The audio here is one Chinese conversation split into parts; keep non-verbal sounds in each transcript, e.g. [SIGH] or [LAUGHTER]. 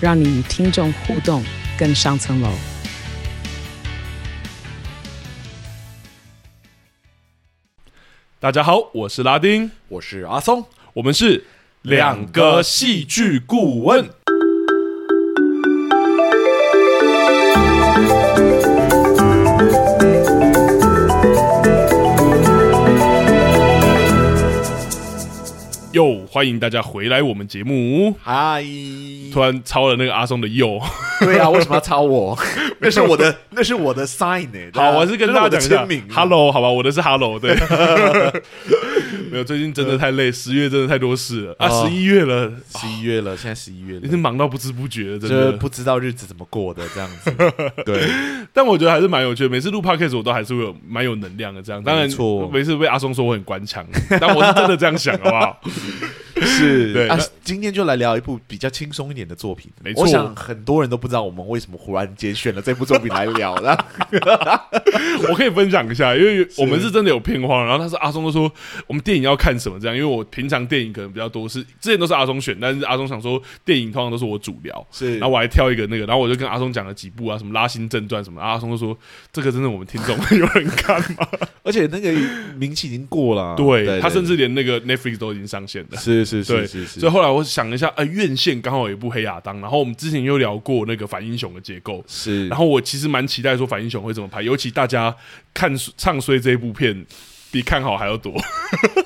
让你与听众互动更上层楼。大家好，我是拉丁，我是阿松，我们是两个戏剧顾问。哟，欢迎大家回来我们节目。嗨，突然抄了那个阿松的哟。对啊，为什么要抄我？[LAUGHS] 那是我的，那是我的 sign 呢。好，我是跟大家讲一下。签名，Hello，好吧，我的是 Hello，对。[LAUGHS] [LAUGHS] 没有，最近真的太累，十月真的太多事了啊！十一月了，十一月了，现在十一月了，已经忙到不知不觉，真的不知道日子怎么过的这样子。[LAUGHS] 对，但我觉得还是蛮有趣的。每次录 Podcast 我都还是会有蛮有能量的。这样，当然错。每次被阿松说我很官腔，[LAUGHS] 但我是真的这样想，好不好？是对啊，今天就来聊一部比较轻松一点的作品。没错，我想很多人都不知道我们为什么忽然间选了这部作品来聊的。我可以分享一下，因为我们是真的有片荒，然后他说阿松都说我们电影要看什么这样，因为我平常电影可能比较多，是之前都是阿松选，但是阿松想说电影通常都是我主聊，是，然后我还挑一个那个，然后我就跟阿松讲了几部啊，什么拉新正传什么，阿松就说这个真的我们听众 [LAUGHS] 有人看吗？而且那个名气已经过了，[LAUGHS] 对，他甚至连那个 Netflix 都已经上线了，是。是是是是，所以后来我想一下，呃，院线刚好有一部《黑亚当》，然后我们之前又聊过那个反英雄的结构，是，然后我其实蛮期待说反英雄会怎么拍，尤其大家看唱衰这一部片比看好还要多，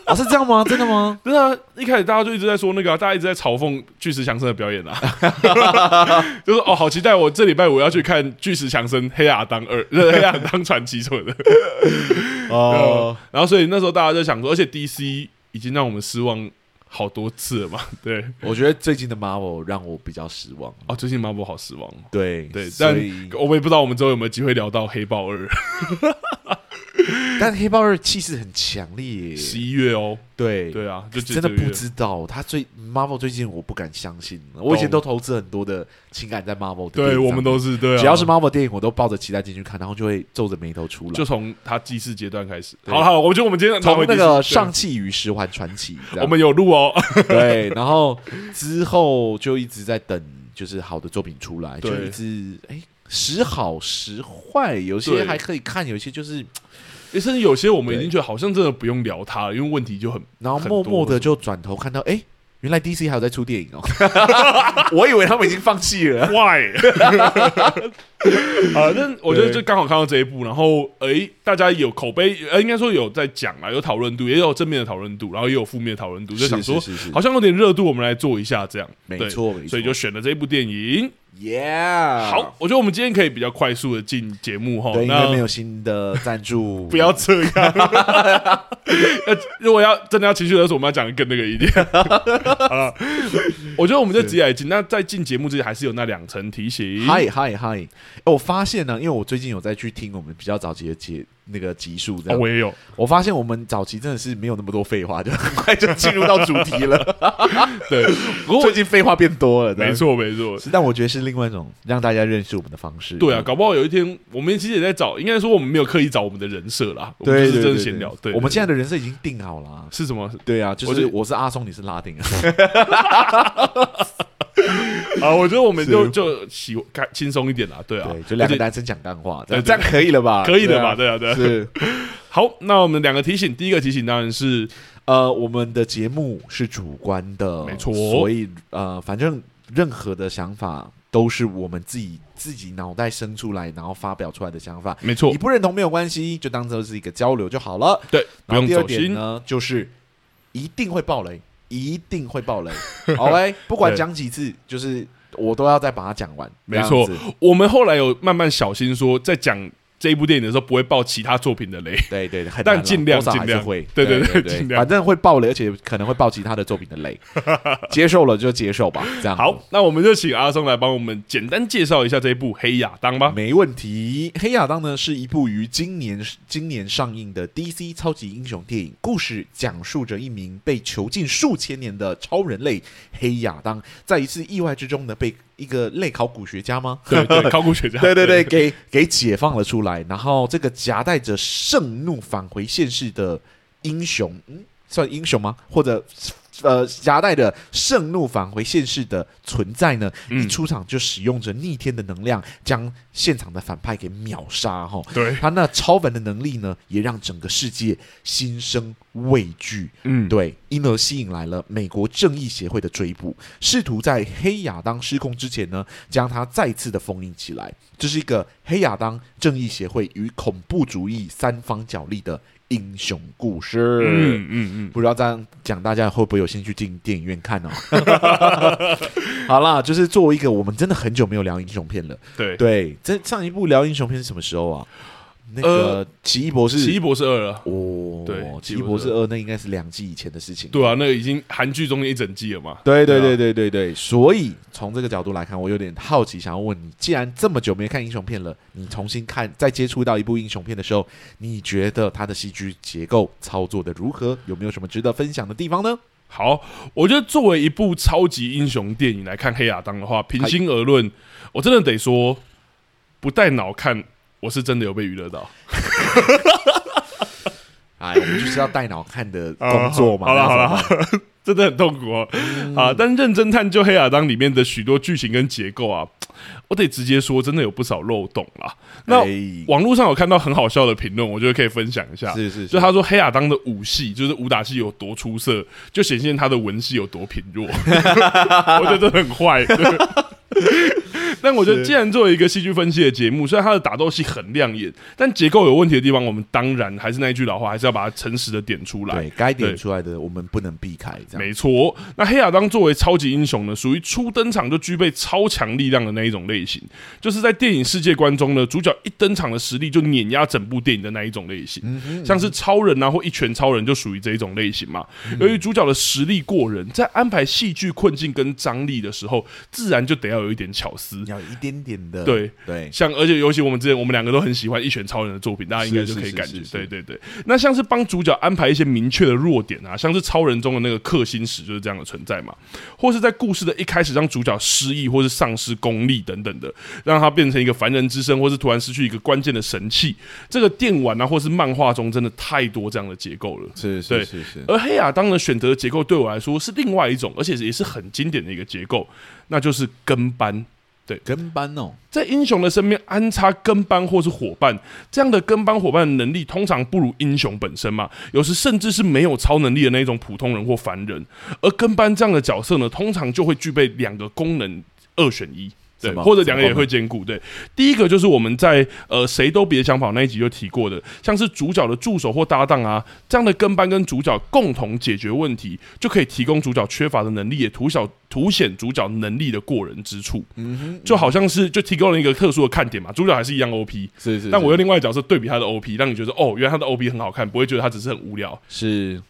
啊，[LAUGHS] 是这样吗？真的吗？[LAUGHS] 真的啊，一开始大家就一直在说那个、啊，大家一直在嘲讽巨石强森的表演啊，[LAUGHS] 就是哦，好期待我这礼拜我要去看巨石强森《黑亚当二》《黑亚当传奇》什么的，哦，然后所以那时候大家就想说，而且 DC 已经让我们失望。好多次了嘛？对，我觉得最近的 Marvel 让我比较失望哦。最近 Marvel 好失望，对对，但我也不知道我们之后有没有机会聊到黑豹二。[LAUGHS] 但黑豹二气势很强烈，十一月哦。对对啊，就真的不知道他最 Marvel 最近我不敢相信，我以前都投资很多的情感在 Marvel。对，我们都是对，只要是 Marvel 电影，我都抱着期待进去看，然后就会皱着眉头出来。就从他记事阶段开始。好好，我觉得我们今天从那个上气与十环传奇，我们有录哦。对，然后之后就一直在等，就是好的作品出来，就一直哎时好时坏，有些还可以看，有些就是。甚至有些我们已经觉得好像真的不用聊它了，因为问题就很，然后默默的就转头看到，哎，原来 DC 还有在出电影哦，[LAUGHS] 我以为他们已经放弃了，Why？啊，[LAUGHS] 那我觉得就刚好看到这一部，然后哎，大家有口碑，呃，应该说有在讲啊，有讨论度，也有正面的讨论度，然后也有负面的讨论度，就想说好像有点热度，我们来做一下这样，没错，没错，所以就选了这一部电影。Yeah，好，我觉得我们今天可以比较快速的进节目哈。对，因为没有新的赞助，[LAUGHS] 不要这样。如果要真的要情绪勒索，我们要讲的更那个一点。[LAUGHS] 好，我觉得我们就直接来进。那在进节目之前，还是有那两层提醒。嗨嗨嗨！我发现呢，因为我最近有在去听我们比较早期的节。那个集数这样，我也有。我发现我们早期真的是没有那么多废话，就很快就进入到主题了。[LAUGHS] 对，不过最近废话变多了。没错，没错。但我觉得是另外一种让大家认识我们的方式。对啊，搞不好有一天我们其实也在找，应该说我们没有刻意找我们的人设啦。对，是真闲聊。对，我们现在的人设已经定好了。是什么？对啊，就是我是阿松，你是拉丁。啊，[LAUGHS] [LAUGHS] [LAUGHS] 我觉得我们就就喜欢轻松一点啦，对啊，就两个男生讲干话，这样可以了吧？可以的吧？对啊，对啊，是。[LAUGHS] 好，那我们两个提醒，第一个提醒当然是，呃，我们的节目是主观的，没错，所以呃，反正任何的想法都是我们自己自己脑袋生出来，然后发表出来的想法，没错。你不认同没有关系，就当做是一个交流就好了。对，然后第二点呢，就是一定会爆雷。一定会爆雷，[LAUGHS] OK，不管讲几次，就是我都要再把它讲完。没错，我们后来有慢慢小心说，在讲这一部电影的时候不会爆其他作品的雷，对对，但尽量尽量会，对对对，尽量，反正会爆雷，而且可能会爆其他的作品的雷，接受了就接受吧。这样好，那我们就请阿松来帮我们简单介绍一下这一部《黑亚当》吧。没问题，《黑亚当》呢是一部于今年今年上映的 DC 超级英雄电影，故事讲述着一名被囚禁数千年的超人类黑亚当，在一次意外之中呢被。一个类考古学家吗？[LAUGHS] 对对，考古学家。[LAUGHS] 对对对，给给解放了出来。然后这个夹带着盛怒返回现世的英雄，嗯，算英雄吗？或者？呃，夹带着盛怒返回现世的存在呢，一出场就使用着逆天的能量，将现场的反派给秒杀哈。对，他那超凡的能力呢，也让整个世界心生畏惧。嗯，对，因而吸引来了美国正义协会的追捕，试图在黑亚当失控之前呢，将他再次的封印起来。这是一个黑亚当正义协会与恐怖主义三方角力的。英雄故事，嗯嗯嗯，不知道这样讲，大家会不会有兴趣进电影院看哦？[LAUGHS] 好啦，就是作为一个，我们真的很久没有聊英雄片了。对对，这上一部聊英雄片是什么时候啊？那个奇异博士，奇异博士二了哦，对，奇异博士二那应该是两季以前的事情。对啊，那个已经韩剧中间一整季了嘛。对对对对对对，所以从这个角度来看，我有点好奇，想要问你，既然这么久没看英雄片了，你重新看，再接触到一部英雄片的时候，你觉得它的戏剧结构操作的如何？有没有什么值得分享的地方呢？好，我觉得作为一部超级英雄电影来看《黑亚当》的话，平心而论，我真的得说，不带脑看。我是真的有被娱乐到，[LAUGHS] 哎，我们就是要带脑看的工作嘛。好了好了，[LAUGHS] 真的很痛苦哦。啊，但认真探究《黑亚当》里面的许多剧情跟结构啊，我得直接说，真的有不少漏洞啦。那网络上有看到很好笑的评论，我觉得可以分享一下。是是，就他说黑亚当的武戏，就是武打戏有多出色，就显现他的文戏有多贫弱。[LAUGHS] 我觉得很坏。但我觉得，既然作为一个戏剧分析的节目，虽然它的打斗戏很亮眼，但结构有问题的地方，我们当然还是那一句老话，还是要把它诚实的点出来。对，该点出来的我们不能避开。这样没错。那黑亚当作为超级英雄呢，属于初登场就具备超强力量的那一种类型，就是在电影世界观中呢，主角一登场的实力就碾压整部电影的那一种类型。嗯哼嗯，像是超人啊，或一拳超人就属于这一种类型嘛。嗯、由于主角的实力过人，在安排戏剧困境跟张力的时候，自然就得要有一点巧思。要一点点的对对，像而且尤其我们之前我们两个都很喜欢一拳超人的作品，大家应该就可以感觉，对对对。那像是帮主角安排一些明确的弱点啊，像是超人中的那个克星石就是这样的存在嘛，或是在故事的一开始让主角失忆或是丧失功力等等的，让他变成一个凡人之身，或是突然失去一个关键的神器。这个电玩啊，或是漫画中真的太多这样的结构了，是是是是。而黑亚当的选择的结构对我来说是另外一种，而且也是很经典的一个结构，那就是跟班。对，跟班哦，在英雄的身边安插跟班或是伙伴，这样的跟班伙伴的能力通常不如英雄本身嘛，有时甚至是没有超能力的那种普通人或凡人，而跟班这样的角色呢，通常就会具备两个功能，二选一。对，或者两个也会兼顾。对，第一个就是我们在呃谁都别想跑那一集就提过的，像是主角的助手或搭档啊，这样的跟班跟主角共同解决问题，就可以提供主角缺乏的能力，也凸小凸显主角能力的过人之处。嗯哼，就好像是就提供了一个特殊的看点嘛，主角还是一样 OP，是是，但我用另外一个角色对比他的 OP，让你觉得哦，原来他的 OP 很好看，不会觉得他只是很无聊。是。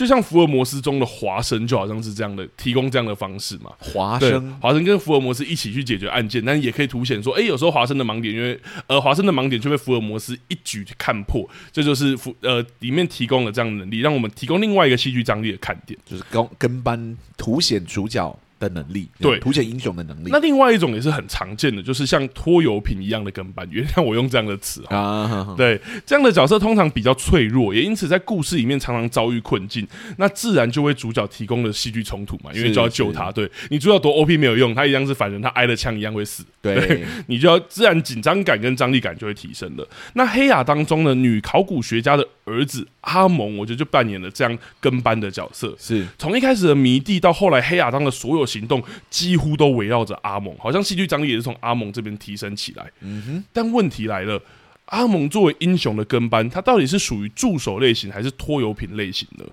就像福尔摩斯中的华生，就好像是这样的，提供这样的方式嘛。华生，华生跟福尔摩斯一起去解决案件，但也可以凸显说，哎、欸，有时候华生的盲点，因为呃，华生的盲点却被福尔摩斯一举看破，这就是福呃里面提供了这样的能力，让我们提供另外一个戏剧张力的看点，就是跟跟班凸显主角的能力，对，凸显英雄的能力。那另外一种也是很常见的，就是像拖油瓶一样的跟班，[LAUGHS] 原谅我用这样的词啊。对，这样的角色通常比较脆弱，也因此在故事里面常常遭遇困境，那自然就为主角提供了戏剧冲突嘛，因为就要救他。对，你主角多 OP 没有用，他一样是凡人，他挨了枪一样会死。对，对，你就要自然紧张感跟张力感就会提升了。那黑亚当中的女考古学家的儿子阿蒙，我觉得就扮演了这样跟班的角色，是从一开始的迷弟到后来黑亚当的所有行动几乎都围绕着阿蒙，好像戏剧张力也是从阿蒙这边提升起来。嗯哼，但问题来了，阿蒙作为英雄的跟班，他到底是属于助手类型还是拖油瓶类型呢？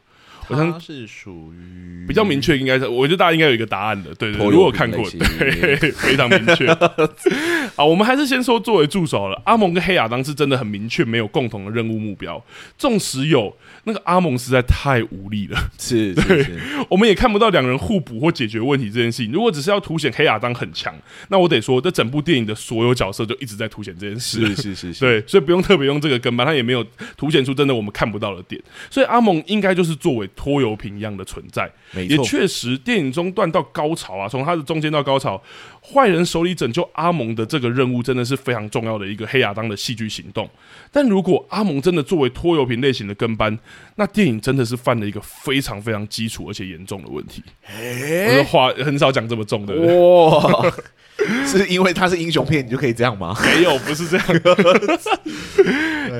好像是属于比较明确，应该是我觉得大家应该有一个答案的，对对，如果看过，对，[LAUGHS] 非常明确。[LAUGHS] 啊，我们还是先说作为助手了。阿蒙跟黑亚当是真的很明确，没有共同的任务目标。纵使有那个阿蒙实在太无力了，是，对是，[LAUGHS] 是，我们也看不到两人互补或解决问题这件事情。如果只是要凸显黑亚当很强，那我得说，这整部电影的所有角色就一直在凸显这件事。是是是，是，对，所以不用特别用这个跟班，他也没有凸显出真的我们看不到的点。所以阿蒙应该就是作为拖油瓶一样的存在。没错，也确实，电影中段到高潮啊，从他的中间到高潮，坏人手里拯救阿蒙的这个任务真的是非常重要的一个黑亚当的戏剧行动。但如果阿蒙真的作为拖油瓶类型的跟班，那电影真的是犯了一个非常非常基础而且严重的问题。欸、我的话很少讲这么重的。哇，[LAUGHS] 是因为他是英雄片，你就可以这样吗？没有，不是这样。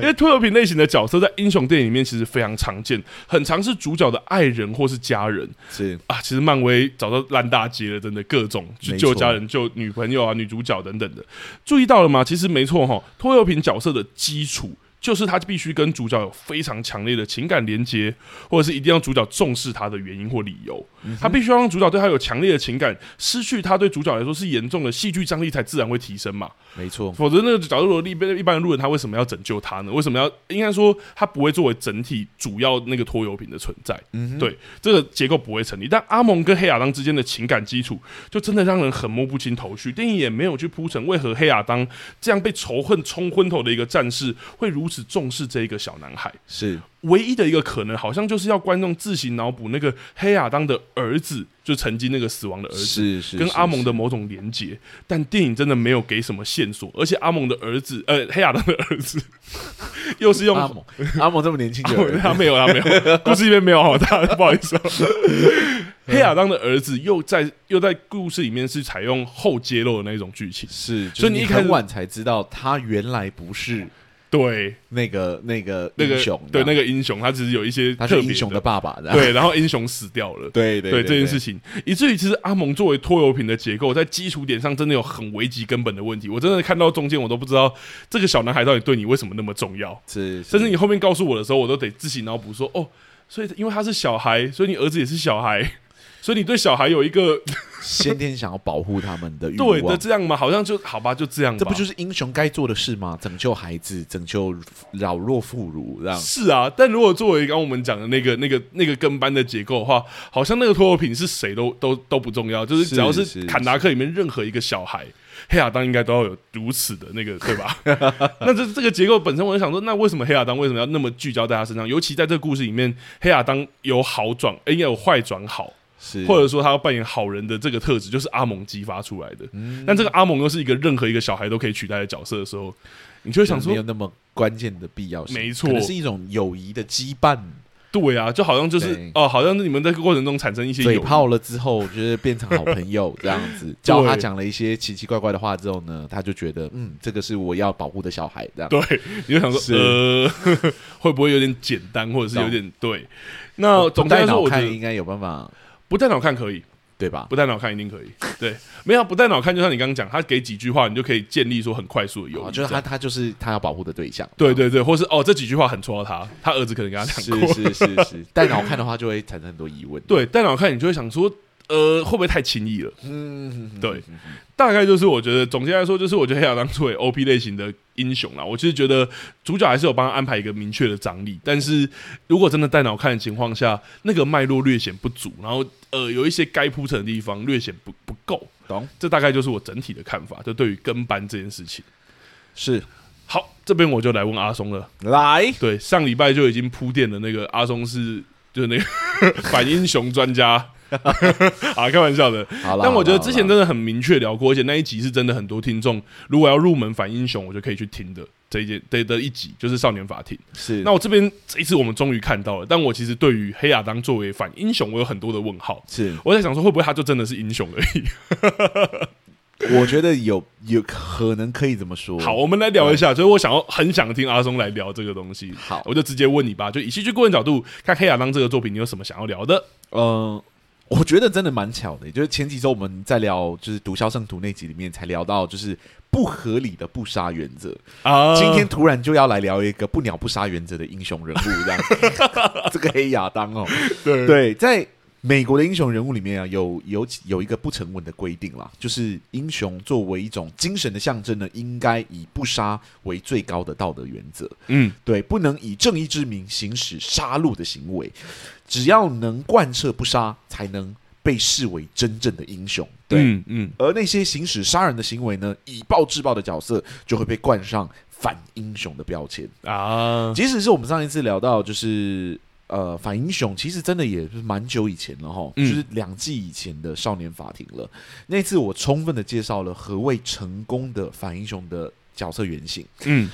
因为拖油瓶类型的角色在英雄电影里面其实非常常见，很常是主角的爱人或是家人。是啊，其实漫威找到烂大街了，真的各种去救家人、救女朋友啊、女主角等等的。注意到了吗？其实没错哈，拖油瓶角色的基础。就是他必须跟主角有非常强烈的情感连接，或者是一定要主角重视他的原因或理由。他必须要让主角对他有强烈的情感，失去他对主角来说是严重的戏剧张力，才自然会提升嘛。没错，否则那个角度如果一般一般的路人，他为什么要拯救他呢？为什么要应该说他不会作为整体主要那个拖油瓶的存在？嗯，对，这个结构不会成立。但阿蒙跟黑亚当之间的情感基础，就真的让人很摸不清头绪。电影也没有去铺陈为何黑亚当这样被仇恨冲昏头的一个战士会如此重视这一个小男孩。是。唯一的一个可能，好像就是要观众自行脑补那个黑亚当的儿子，就曾经那个死亡的儿子，是是跟阿蒙的某种连结。但电影真的没有给什么线索，而且阿蒙的儿子，呃，黑亚当的儿子，[LAUGHS] 又是用阿蒙，阿蒙这么年轻就他没有，他没有，故事里面没有，他不好意思。黑亚当的儿子又在又在故事里面是采用后揭露的那种剧情，是，所以你很晚才知道他原来不是。对，那个那个英雄，那个、对那个英雄，他只是有一些特别的，他是英雄的爸爸，对，然后英雄死掉了，[LAUGHS] 对对对，对，这件事情，以至于其实阿蒙作为拖油瓶的结构，在基础点上真的有很危及根本的问题。我真的看到中间，我都不知道这个小男孩到底对你为什么那么重要。是，甚至你后面告诉我的时候，我都得自行脑补说，哦，所以因为他是小孩，所以你儿子也是小孩。所以你对小孩有一个先天想要保护他们的欲望，对的，这样吗？好像就好吧，就这样。这不就是英雄该做的事吗？拯救孩子，拯救老弱妇孺，这样是啊。但如果作为刚刚我们讲的那个、那个、那个跟班的结构的话，好像那个拖油瓶是谁都都都不重要，就是只要是坎达克里面任何一个小孩，黑亚当应该都要有如此的那个，对吧？[LAUGHS] 那这这个结构本身，我就想说，那为什么黑亚当为什么要那么聚焦在他身上？尤其在这个故事里面，黑亚当有好转，应该有坏转好。是，或者说他要扮演好人的这个特质，就是阿蒙激发出来的。嗯，但这个阿蒙又是一个任何一个小孩都可以取代的角色的时候，你就会想说，没有那么关键的必要性。没错，是一种友谊的羁绊。对啊，就好像就是哦，好像是你们在过程中产生一些嘴炮了之后，就是变成好朋友这样子。[LAUGHS] 教他讲了一些奇奇怪怪的话之后呢，他就觉得嗯，这个是我要保护的小孩。这样对，你就想说呃，[LAUGHS] 会不会有点简单，或者是有点对？那总的来说，我觉得应该有办法。不带脑看可以，对吧？不带脑看一定可以。对，没有不带脑看，就像你刚刚讲，他给几句话，你就可以建立说很快速的友谊。就是他，他就是他要保护的对象。对对对，或是哦，这几句话很戳到他，他儿子可能跟他讲过。是是是是，带脑看的话就会产生很多疑问。[LAUGHS] 对，带脑看你就会想说，呃，会不会太轻易了？嗯，对。大概就是我觉得，总结来说，就是我觉得黑亚当作为 OP 类型的英雄啦，我其实觉得主角还是有帮他安排一个明确的张力，但是如果真的带脑看的情况下，那个脉络略显不足，然后呃有一些该铺陈的地方略显不不够，懂？这大概就是我整体的看法，就对于跟班这件事情是好，这边我就来问阿松了，来，对，上礼拜就已经铺垫的那个阿松是就是那个 [LAUGHS] 反英雄专家。[LAUGHS] 啊，开玩笑的。但我觉得之前真的很明确聊过，而且那一集是真的很多听众如果要入门反英雄，我就可以去听的这一节对的一集，就是少年法庭。是。那我这边这一次我们终于看到了，但我其实对于黑亚当作为反英雄，我有很多的问号。是。我在想说，会不会他就真的是英雄而已？我觉得有有可能可以这么说。好，我们来聊一下。所以我想要很想听阿松来聊这个东西。好，我就直接问你吧。就以戏剧顾问角度看黑亚当这个作品，你有什么想要聊的？嗯。我觉得真的蛮巧的，就是前几周我们在聊就是毒枭圣徒那集里面才聊到，就是不合理的不杀原则啊。今天突然就要来聊一个不鸟不杀原则的英雄人物，这样 [LAUGHS] 这个黑亚当哦，对对，在。美国的英雄人物里面啊，有有有一个不成文的规定啦，就是英雄作为一种精神的象征呢，应该以不杀为最高的道德原则。嗯，对，不能以正义之名行使杀戮的行为，只要能贯彻不杀，才能被视为真正的英雄。对，嗯，嗯，而那些行使杀人的行为呢，以暴制暴的角色，就会被冠上反英雄的标签啊。即使是我们上一次聊到，就是。呃，反英雄其实真的也是蛮久以前了哈，嗯、就是两季以前的少年法庭了。那次我充分的介绍了何谓成功的反英雄的角色原型。嗯，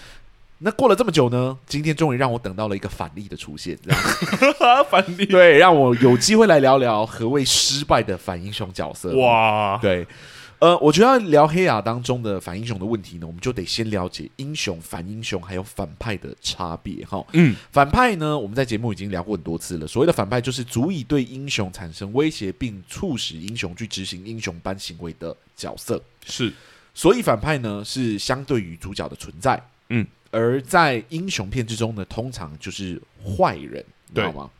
那过了这么久呢，今天终于让我等到了一个反例的出现，[LAUGHS] 反例对，让我有机会来聊聊何谓失败的反英雄角色。哇，对。呃，我觉得要聊黑亚当中的反英雄的问题呢，我们就得先了解英雄、反英雄还有反派的差别哈。嗯，反派呢，我们在节目已经聊过很多次了。所谓的反派，就是足以对英雄产生威胁，并促使英雄去执行英雄般行为的角色。是，所以反派呢是相对于主角的存在。嗯，而在英雄片之中呢，通常就是坏人，知道吗？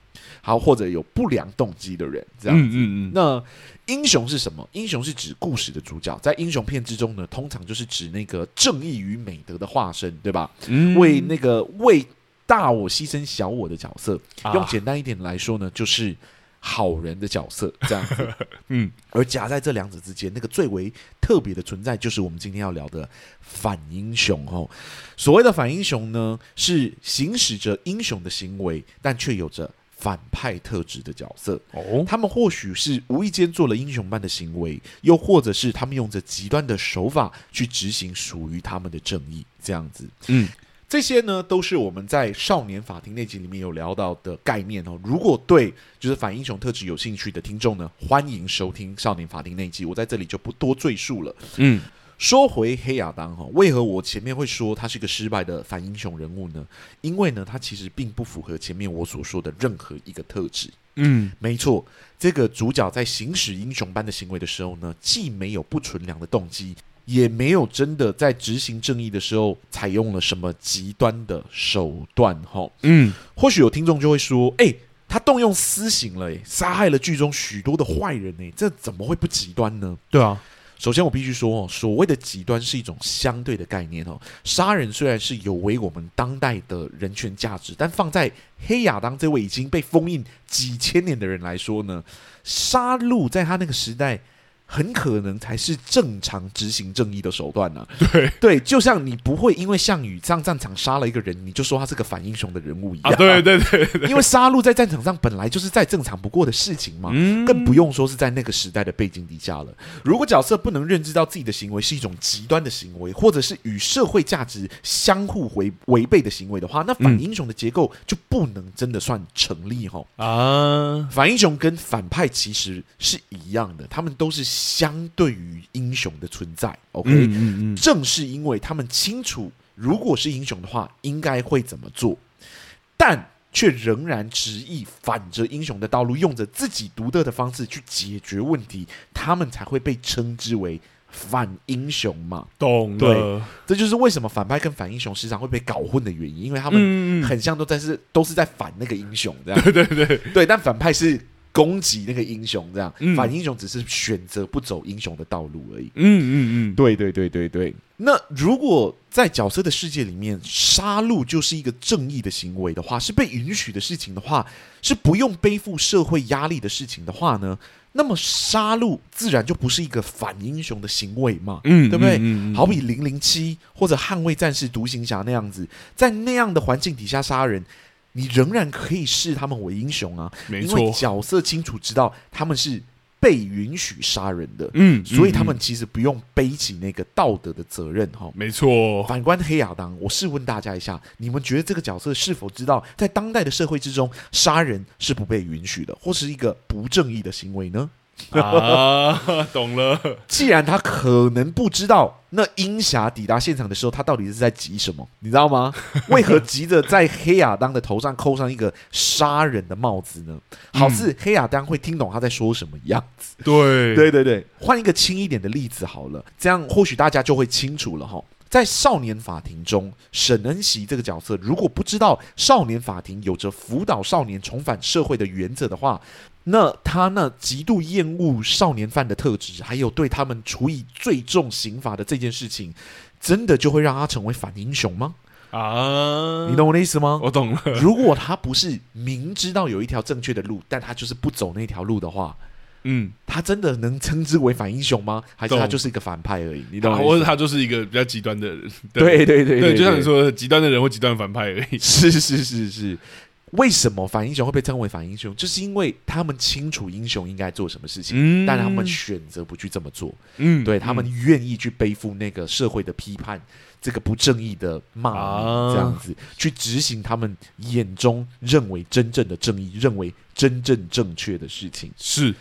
好，或者有不良动机的人，这样子。嗯嗯嗯。那英雄是什么？英雄是指故事的主角，在英雄片之中呢，通常就是指那个正义与美德的化身，对吧？嗯。为那个为大我牺牲小我的角色，啊、用简单一点来说呢，就是好人的角色，这样子。[LAUGHS] 嗯。而夹在这两者之间，那个最为特别的存在，就是我们今天要聊的反英雄哦。所谓的反英雄呢，是行使着英雄的行为，但却有着。反派特质的角色，哦，他们或许是无意间做了英雄般的行为，又或者是他们用着极端的手法去执行属于他们的正义，这样子。嗯，这些呢都是我们在少年法庭那集里面有聊到的概念哦。如果对就是反英雄特质有兴趣的听众呢，欢迎收听少年法庭那集，我在这里就不多赘述了。嗯。说回黑亚当哈，为何我前面会说他是一个失败的反英雄人物呢？因为呢，他其实并不符合前面我所说的任何一个特质。嗯，没错，这个主角在行使英雄般的行为的时候呢，既没有不纯良的动机，也没有真的在执行正义的时候采用了什么极端的手段。哈，嗯，或许有听众就会说，哎，他动用私刑了，哎，杀害了剧中许多的坏人，哎，这怎么会不极端呢？对啊。首先，我必须说哦，所谓的极端是一种相对的概念哦。杀人虽然是有违我们当代的人权价值，但放在黑亚当这位已经被封印几千年的人来说呢，杀戮在他那个时代。很可能才是正常执行正义的手段呢、啊。对对，就像你不会因为项羽上战场杀了一个人，你就说他是个反英雄的人物一样。啊、对对对，对，因为杀戮在战场上本来就是再正常不过的事情嘛，嗯、更不用说是在那个时代的背景底下了。如果角色不能认知到自己的行为是一种极端的行为，或者是与社会价值相互违违背的行为的话，那反英雄的结构就不能真的算成立哈。啊，反英雄跟反派其实是一样的，他们都是。相对于英雄的存在，OK，嗯嗯嗯，正是因为他们清楚，如果是英雄的话，应该会怎么做，但却仍然执意反着英雄的道路，用着自己独特的方式去解决问题，他们才会被称之为反英雄嘛。懂了。对，这就是为什么反派跟反英雄时常会被搞混的原因，因为他们很像都在是都是在反那个英雄这样。[LAUGHS] 对对对对，但反派是。攻击那个英雄，这样、嗯、反英雄只是选择不走英雄的道路而已。嗯嗯嗯，对对对对对。那如果在角色的世界里面，杀戮就是一个正义的行为的话，是被允许的事情的话，是不用背负社会压力的事情的话呢？那么杀戮自然就不是一个反英雄的行为嘛？嗯，对不对？嗯嗯嗯、好比零零七或者捍卫战士独行侠那样子，在那样的环境底下杀人。你仍然可以视他们为英雄啊，没错，因为角色清楚知道他们是被允许杀人的，嗯，所以他们其实不用背起那个道德的责任哈，没错。反观黑亚当，我试问大家一下，你们觉得这个角色是否知道，在当代的社会之中，杀人是不被允许的，或是一个不正义的行为呢？[LAUGHS] 啊，懂了。既然他可能不知道那鹰侠抵达现场的时候，他到底是在急什么，你知道吗？[LAUGHS] 为何急着在黑亚当的头上扣上一个杀人的帽子呢？好似黑亚当会听懂他在说什么样子。对，对对对，换一个轻一点的例子好了，这样或许大家就会清楚了哈。在少年法庭中，沈恩熙这个角色，如果不知道少年法庭有着辅导少年重返社会的原则的话，那他那极度厌恶少年犯的特质，还有对他们处以最重刑罚的这件事情，真的就会让他成为反英雄吗？啊，你懂我的意思吗？我懂了。如果他不是明知道有一条正确的路，但他就是不走那条路的话。嗯，他真的能称之为反英雄吗？还是他就是一个反派而已？你懂吗？或者他就是一个比较极端的人？对对对对，[LAUGHS] 就像你说的，极端的人或极端反派而已。是是是是，为什么反英雄会被称为反英雄？就是因为他们清楚英雄应该做什么事情，但他们选择不去这么做。嗯，对他们愿意去背负那个社会的批判，这个不正义的骂名，这样子去执行他们眼中认为真正的正义，认为真正正确的事情是。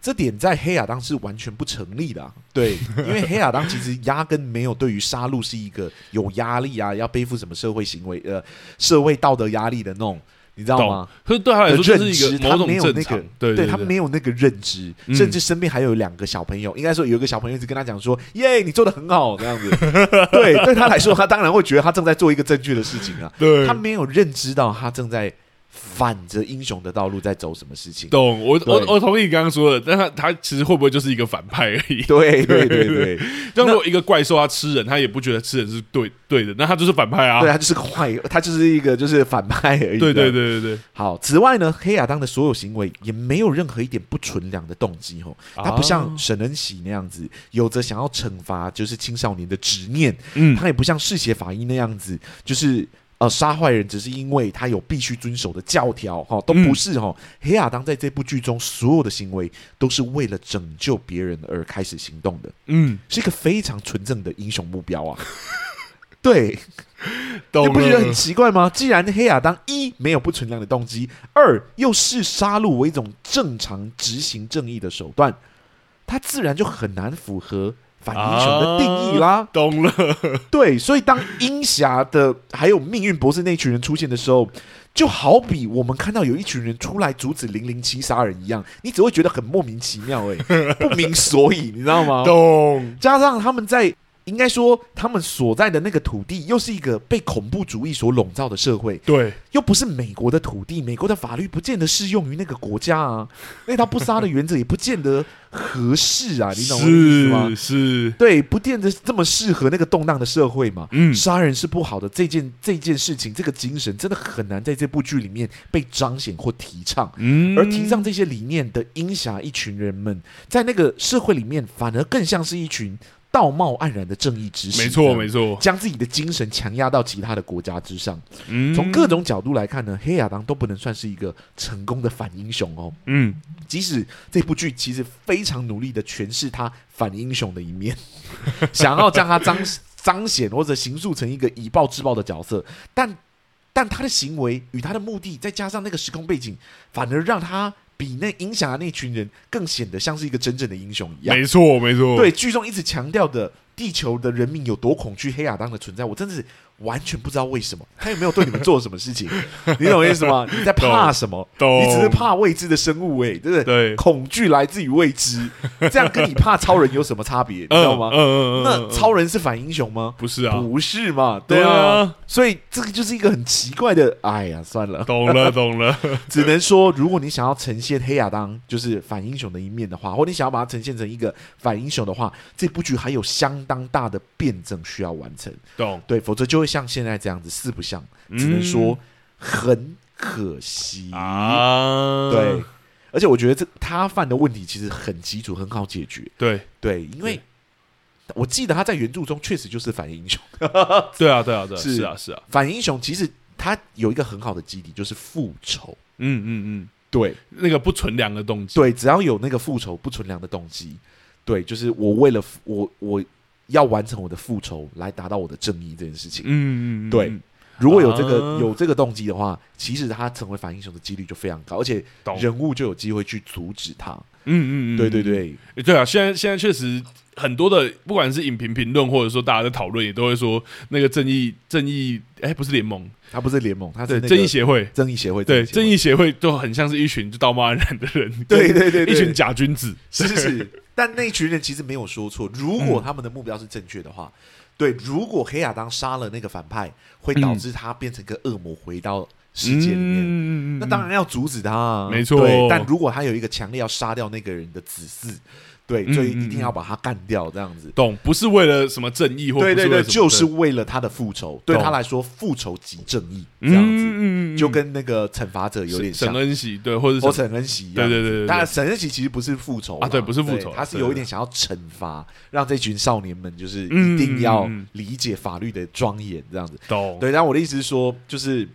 这点在黑亚当是完全不成立的，啊，对，因为黑亚当其实压根没有对于杀戮是一个有压力啊，要背负什么社会行为呃社会道德压力的那种，你知道吗？可是对他来说，就是一个某种正常，他没有那个，对，他没有那个认知，嗯，甚至身边还有两个小朋友，应该说有一个小朋友一直跟他讲说：“耶，你做的很好。”这样子，[LAUGHS] 对，对他来说，他当然会觉得他正在做一个正确的事情啊，对，他没有认知到他正在。反着英雄的道路在走什么事情？懂我我我同意你刚刚说的，但他他其实会不会就是一个反派而已？对对对对，像 [LAUGHS] 如果一个怪兽他吃人，他也不觉得吃人是对对的，那他就是反派啊！对，他就是个坏，他就是一个就是反派而已。对对对对对。好，此外呢，黑亚当的所有行为也没有任何一点不纯良的动机哦，他不像沈恩喜那样子有着想要惩罚就是青少年的执念，嗯，他也不像嗜血法医那样子就是。呃，杀坏人只是因为他有必须遵守的教条，哈，都不是哈。黑亚当在这部剧中所有的行为都是为了拯救别人而开始行动的，嗯，是一个非常纯正的英雄目标啊。[LAUGHS] 对，你不觉得很奇怪吗？既然黑亚当一没有不纯良的动机，二又视杀戮为一种正常执行正义的手段，他自然就很难符合。反英雄的定义啦，啊、懂了。[LAUGHS] 对，所以当英侠的还有命运博士那群人出现的时候，就好比我们看到有一群人出来阻止零零七杀人一样，你只会觉得很莫名其妙，哎，不明所以，你知道吗？[LAUGHS] 懂。加上他们在。应该说，他们所在的那个土地又是一个被恐怖主义所笼罩的社会，对，又不是美国的土地，美国的法律不见得适用于那个国家啊，那他不杀的原则也不见得合适啊，[LAUGHS] 你懂我的意思吗？是，是对，不见得这么适合那个动荡的社会嘛。嗯，杀人是不好的，这件这件事情，这个精神真的很难在这部剧里面被彰显或提倡。嗯，而提倡这些理念的鹰侠一群人们，在那个社会里面，反而更像是一群。道貌岸然的正义之士，没错没错，将自己的精神强压到其他的国家之上。嗯，从各种角度来看呢，黑亚当都不能算是一个成功的反英雄哦。嗯，即使这部剧其实非常努力的诠释他反英雄的一面，[LAUGHS] 想要将他彰彰显或者形塑成一个以暴制暴的角色，但但他的行为与他的目的，再加上那个时空背景，反而让他。比那影响的那群人更显得像是一个真正的英雄一样。没错，没错。对，剧中一直强调的地球的人民有多恐惧黑亚当的存在，我真的是。完全不知道为什么他有没有对你们做什么事情，[LAUGHS] 你懂我意思吗？你在怕什么？你只是怕未知的生物，哎，对不对？对，恐惧来自于未知，这样跟你怕超人有什么差别？[LAUGHS] 你知道吗？嗯嗯嗯。那超人是反英雄吗？不是啊，不是嘛？对啊。所以这个就是一个很奇怪的。哎呀，算了，懂了，[LAUGHS] 懂了。只能说，如果你想要呈现黑亚当就是反英雄的一面的话，或你想要把它呈现成一个反英雄的话，这部剧还有相当大的辩证需要完成。懂。对，否则就会。像现在这样子四不像，只能说很可惜啊。对，而且我觉得这他犯的问题其实很基础，很好解决。对对，因为我记得他在原著中确实就是反英雄。对啊对啊对啊，是啊是啊，反英雄其实他有一个很好的基底，就是复仇。嗯嗯嗯，对，那个不纯良的动机。对，只要有那个复仇不纯良的动机，对，就是我为了我我。要完成我的复仇，来达到我的正义这件事情。嗯，对。如果有这个、啊、有这个动机的话，其实他成为反英雄的几率就非常高，而且人物就有机会去阻止他。嗯嗯嗯，对对对，对啊，现在现在确实很多的，不管是影评评论，或者说大家在讨论，也都会说那个正义正义，哎，不是联盟，他不是联盟，他是、那个、正义协会，正义协会，对，正义协会。就很像是一群就道貌岸然的人，对对对，对，一群假君子，是是是，但那群人其实没有说错，如果他们的目标是正确的话，嗯、对，如果黑亚当杀了那个反派，会导致他变成个恶魔回到。世界里面，嗯、那当然要阻止他，啊，没错。但如果他有一个强烈要杀掉那个人的指示，对，所以一定要把他干掉，这样子。懂？不是为了什么正义，或者对对对，就是为了他的复仇。对他来说，复仇即正义，这样子。就跟那个惩罚者有点像。沈恩喜，对，或者是沈恩喜一样。对对对对。但沈恩喜其实不是复仇啊，对，不是复仇，他是有一点想要惩罚，让这群少年们就是一定要理解法律的庄严，这样子。懂？对，但我的意思是说，就是。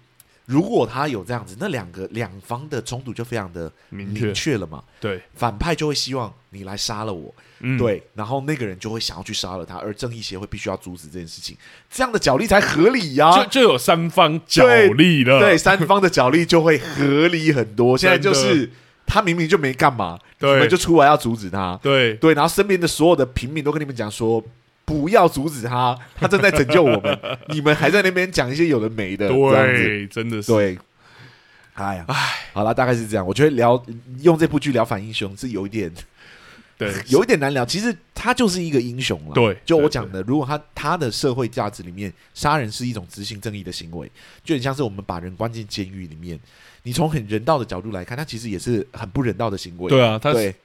如果他有这样子，那两个两方的冲突就非常的明确。了嘛？对，反派就会希望你来杀了我，嗯，对，然后那个人就会想要去杀了他，而正义协会必须要阻止这件事情，这样的角力才合理呀，啊，就就有三方角力了，对，三方的角力就会合理很多。[LAUGHS] 现在就是他明明就没干嘛，对，你们就出来要阻止他，对。对，然后身边的所有的平民都跟你们讲说。不要阻止他，他正在拯救我们。[LAUGHS] 你们还在那边讲一些有的没的，对，真的是对。哎呀，哎，好了，大概是这样。我觉得聊用这部剧聊反英雄是有一点，对，[LAUGHS] 有一点难聊。其实他就是一个英雄了，对。就我讲的，如果他他的社会价值里面，杀人是一种执行正义的行为，就很像是我们把人关进监狱里面。你从很人道的角度来看，他其实也是很不人道的行为。对啊，他对，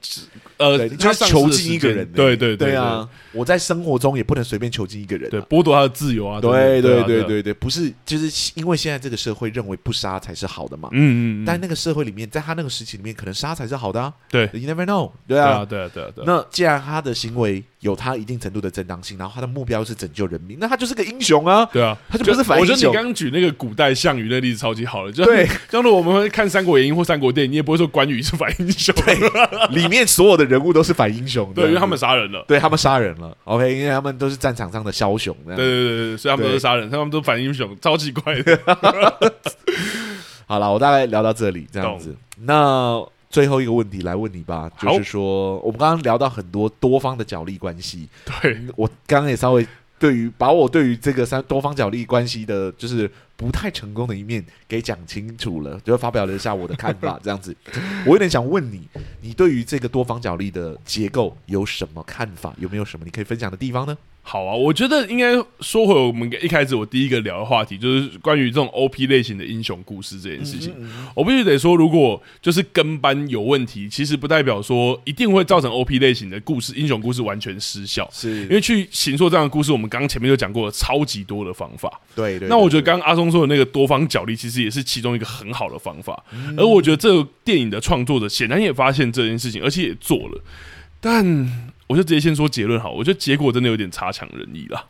呃，他囚禁一个人，对对对啊！我在生活中也不能随便囚禁一个人，对，剥夺他的自由啊！对对对对对，不是，就是因为现在这个社会认为不杀才是好的嘛。嗯嗯。但那个社会里面，在他那个时期里面，可能杀才是好的啊。对，You never know。对啊，对啊，对啊，对。那既然他的行为有他一定程度的正当性，然后他的目标是拯救人民，那他就是个英雄啊！对啊，他就不是反英雄。我觉得你刚刚举那个古代项羽那例子超级好了，就 [LAUGHS] 对，像如果我们会看《三国演义》或三国电影，你也不会说关羽是反英雄。对，[LAUGHS] 里面所有的人物都是反英雄，对，因为他们杀人了，对他们杀人了。OK，因为他们都是战场上的枭雄。对对对对，所以他们都是杀人，他们都反英雄，超奇怪的。[LAUGHS] 好了，我大概聊到这里，这样子。那最后一个问题来问你吧，就是说，我们刚刚聊到很多多方的角力关系。对，我刚刚也稍微对于把我对于这个三多方角力关系的，就是。不太成功的一面给讲清楚了，就发表了一下我的看法，这样子。[LAUGHS] 我有点想问你，你对于这个多方角力的结构有什么看法？有没有什么你可以分享的地方呢？好啊，我觉得应该说回我们一开始我第一个聊的话题，就是关于这种 OP 类型的英雄故事这件事情。嗯嗯，我必须得说，如果就是跟班有问题，其实不代表说一定会造成 OP 类型的故事英雄故事完全失效。是，因为去行塑这样的故事，我们刚刚前面就讲过了超级多的方法。对，对对。那我觉得刚刚阿松说的那个多方角力，其实也是其中一个很好的方法。嗯、而我觉得这个电影的创作者显然也发现这件事情，而且也做了，但。我就直接先说结论好，我觉得结果真的有点差强人意了。